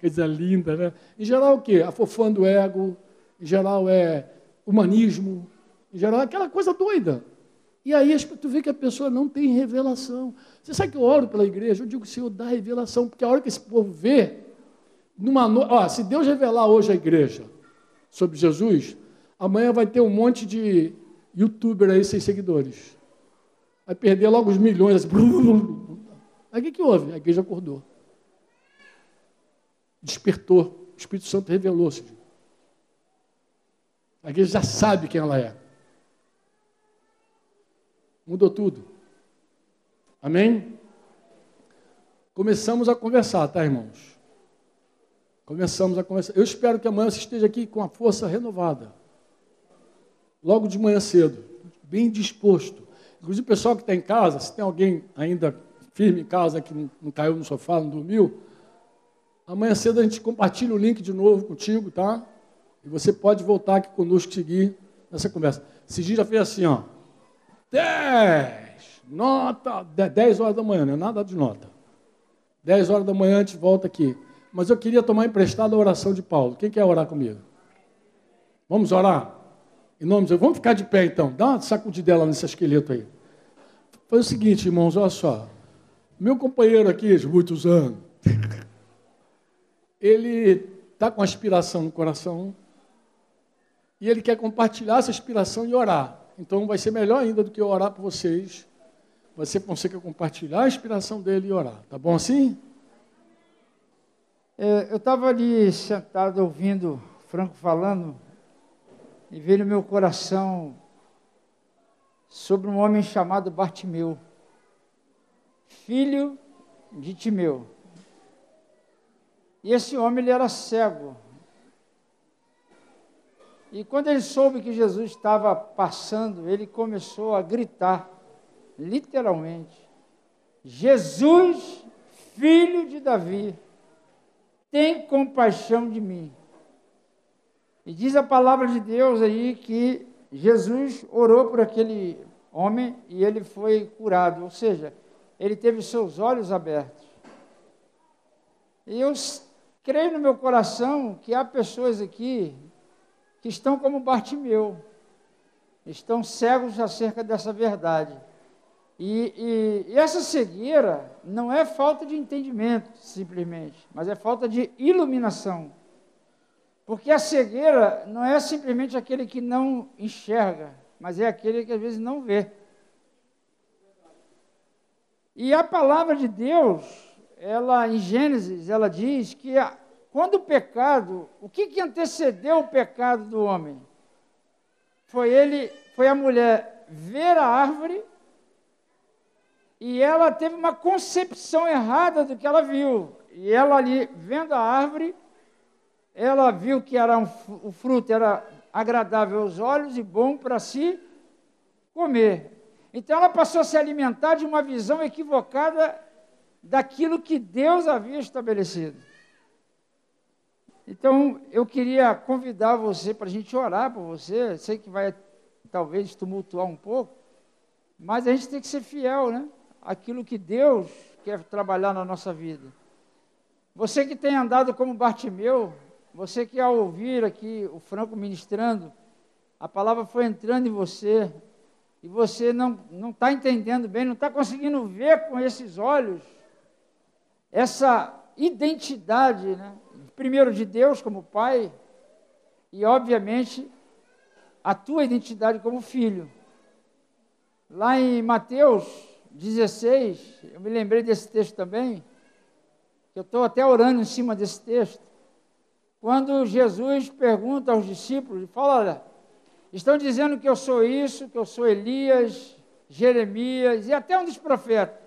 A: Coisa linda, né? Em geral, o quê? Afofando o ego, em geral é humanismo, em geral é aquela coisa doida. E aí tu vê que a pessoa não tem revelação. Você sabe que eu oro pela igreja? Eu digo, Senhor, dá revelação, porque a hora que esse povo vê, numa no... Ó, se Deus revelar hoje à igreja sobre Jesus, amanhã vai ter um monte de youtuber aí sem seguidores. Vai perder logo os milhões. Assim. Aí o que, que houve? A igreja acordou. Despertou. O Espírito Santo revelou-se. A igreja já sabe quem ela é. Mudou tudo. Amém? Começamos a conversar, tá, irmãos? Começamos a conversar. Eu espero que amanhã você esteja aqui com a força renovada. Logo de manhã cedo, bem disposto. Inclusive, o pessoal que está em casa, se tem alguém ainda firme em casa, que não caiu no sofá, não dormiu, amanhã cedo a gente compartilha o link de novo contigo, tá? E você pode voltar aqui conosco seguir nessa conversa. Esse já fez assim, ó. 10, nota, 10 horas da manhã, não é nada de nota. 10 horas da manhã a gente volta aqui. Mas eu queria tomar emprestado a oração de Paulo. Quem quer orar comigo? Vamos orar? Em nome de. Vamos ficar de pé então. Dá uma sacudidela nesse esqueleto aí. Foi o seguinte, irmãos, olha só. Meu companheiro aqui de muitos anos, ele está com aspiração no coração e ele quer compartilhar essa inspiração e orar. Então vai ser melhor ainda do que eu orar por vocês. Você que compartilhar a inspiração dele e orar. Tá bom assim?
B: É, eu estava ali sentado ouvindo Franco falando e veio no meu coração sobre um homem chamado Bartimeu, filho de Timeu. E esse homem ele era cego. E quando ele soube que Jesus estava passando, ele começou a gritar, literalmente: Jesus, filho de Davi, tem compaixão de mim. E diz a palavra de Deus aí que Jesus orou por aquele homem e ele foi curado, ou seja, ele teve seus olhos abertos. E eu creio no meu coração que há pessoas aqui que estão como Bartimeu, estão cegos acerca dessa verdade. E, e, e, essa cegueira não é falta de entendimento, simplesmente, mas é falta de iluminação. Porque a cegueira não é simplesmente aquele que não enxerga, mas é aquele que às vezes não vê. E a palavra de Deus, ela em Gênesis, ela diz que a, quando o pecado, o que, que antecedeu o pecado do homem? Foi ele, foi a mulher ver a árvore e ela teve uma concepção errada do que ela viu. E ela ali, vendo a árvore, ela viu que era um, o fruto era agradável aos olhos e bom para se comer. Então ela passou a se alimentar de uma visão equivocada daquilo que Deus havia estabelecido. Então, eu queria convidar você para a gente orar por você. Sei que vai talvez tumultuar um pouco, mas a gente tem que ser fiel, né? Aquilo que Deus quer trabalhar na nossa vida. Você que tem andado como Bartimeu, você que ao ouvir aqui o Franco ministrando, a palavra foi entrando em você, e você não está entendendo bem, não está conseguindo ver com esses olhos essa identidade, né? primeiro de Deus como pai e, obviamente, a tua identidade como filho. Lá em Mateus 16, eu me lembrei desse texto também, que eu estou até orando em cima desse texto. Quando Jesus pergunta aos discípulos, fala, olha, estão dizendo que eu sou isso, que eu sou Elias, Jeremias e até um dos profetas.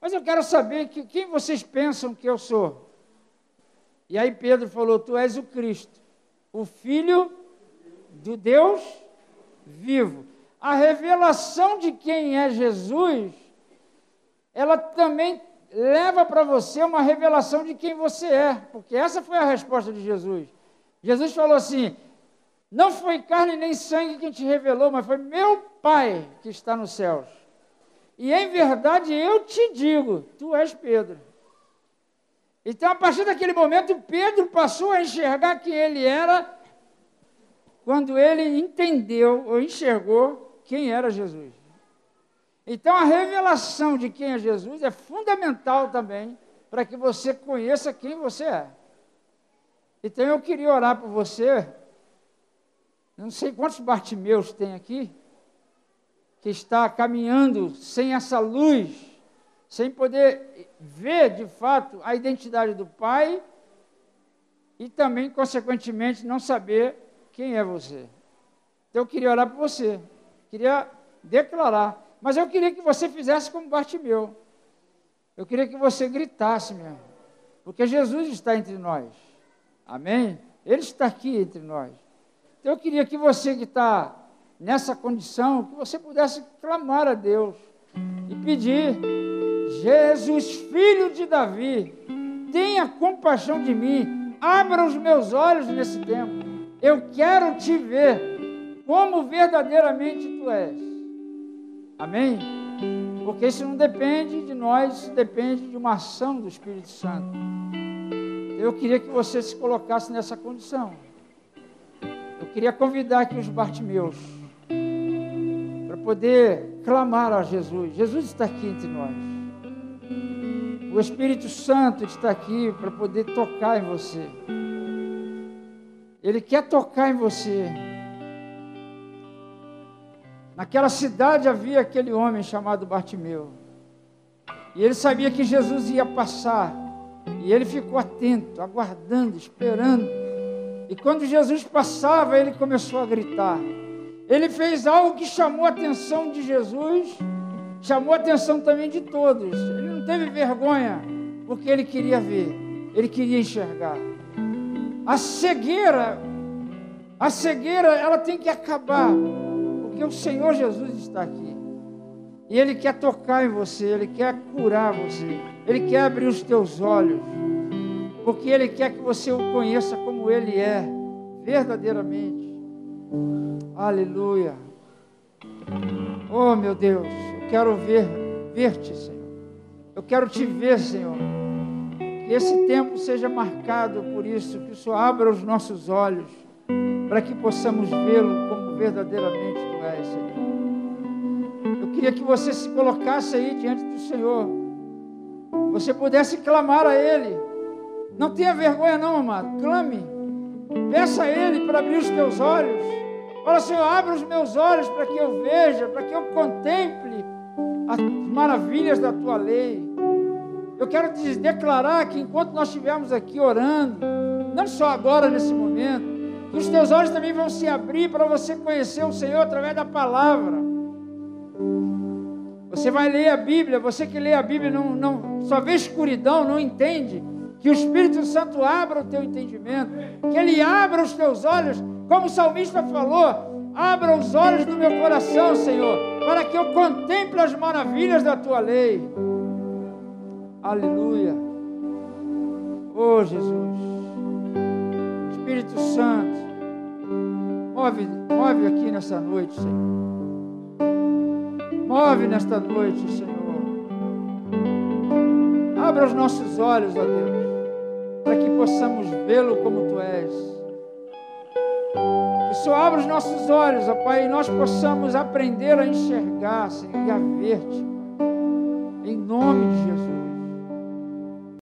B: Mas eu quero saber que, quem vocês pensam que eu sou. E aí Pedro falou: Tu és o Cristo, o Filho do Deus vivo. A revelação de quem é Jesus, ela também leva para você uma revelação de quem você é, porque essa foi a resposta de Jesus. Jesus falou assim: Não foi carne nem sangue quem te revelou, mas foi meu Pai que está nos céus. E em verdade eu te digo: Tu és Pedro. Então, a partir daquele momento, Pedro passou a enxergar quem ele era quando ele entendeu ou enxergou quem era Jesus. Então, a revelação de quem é Jesus é fundamental também para que você conheça quem você é. Então, eu queria orar por você. Não sei quantos Bartimeus tem aqui, que está caminhando sem essa luz, sem poder ver de fato a identidade do Pai e também, consequentemente, não saber quem é você. Então, eu queria orar por você, queria declarar mas eu queria que você fizesse como Bartimeu. Eu queria que você gritasse mesmo. Porque Jesus está entre nós. Amém? Ele está aqui entre nós. Então eu queria que você que está nessa condição, que você pudesse clamar a Deus e pedir: Jesus, filho de Davi, tenha compaixão de mim, abra os meus olhos nesse tempo. Eu quero te ver como verdadeiramente tu és. Amém? Porque isso não depende de nós, isso depende de uma ação do Espírito Santo. Eu queria que você se colocasse nessa condição. Eu queria convidar aqui os Bartimeus para poder clamar a Jesus. Jesus está aqui entre nós. O Espírito Santo está aqui para poder tocar em você. Ele quer tocar em você. Naquela cidade havia aquele homem chamado Bartimeu. E ele sabia que Jesus ia passar. E ele ficou atento, aguardando, esperando. E quando Jesus passava, ele começou a gritar. Ele fez algo que chamou a atenção de Jesus, chamou a atenção também de todos. Ele não teve vergonha, porque ele queria ver, ele queria enxergar. A cegueira, a cegueira, ela tem que acabar porque o Senhor Jesus está aqui. E Ele quer tocar em você, Ele quer curar você, Ele quer abrir os teus olhos, porque Ele quer que você o conheça como Ele é, verdadeiramente. Aleluia. Oh meu Deus, eu quero ver, ver-te, Senhor. Eu quero te ver, Senhor. Que esse tempo seja marcado por isso, que o Senhor abra os nossos olhos, para que possamos vê-lo como verdadeiramente Eu queria que você se colocasse aí diante do Senhor. Você pudesse clamar a Ele. Não tenha vergonha, não, amado. Clame. Peça a Ele para abrir os teus olhos. Fala, Senhor, abra os meus olhos para que eu veja, para que eu contemple as maravilhas da tua lei. Eu quero te declarar que enquanto nós estivermos aqui orando, não só agora nesse momento, que os teus olhos também vão se abrir para você conhecer o Senhor através da palavra. Você vai ler a Bíblia, você que lê a Bíblia não, não só vê escuridão, não entende. Que o Espírito Santo abra o teu entendimento, que ele abra os teus olhos, como o salmista falou, abra os olhos do meu coração, Senhor, para que eu contemple as maravilhas da tua lei. Aleluia. Oh Jesus. Espírito Santo, move, move aqui nessa noite, Senhor. Move nesta noite, Senhor. Abra os nossos olhos, ó Deus, para que possamos vê-lo como Tu és. Que só abra os nossos olhos, ó Pai, e nós possamos aprender a enxergar, Senhor, e a ver-te. Em nome de Jesus.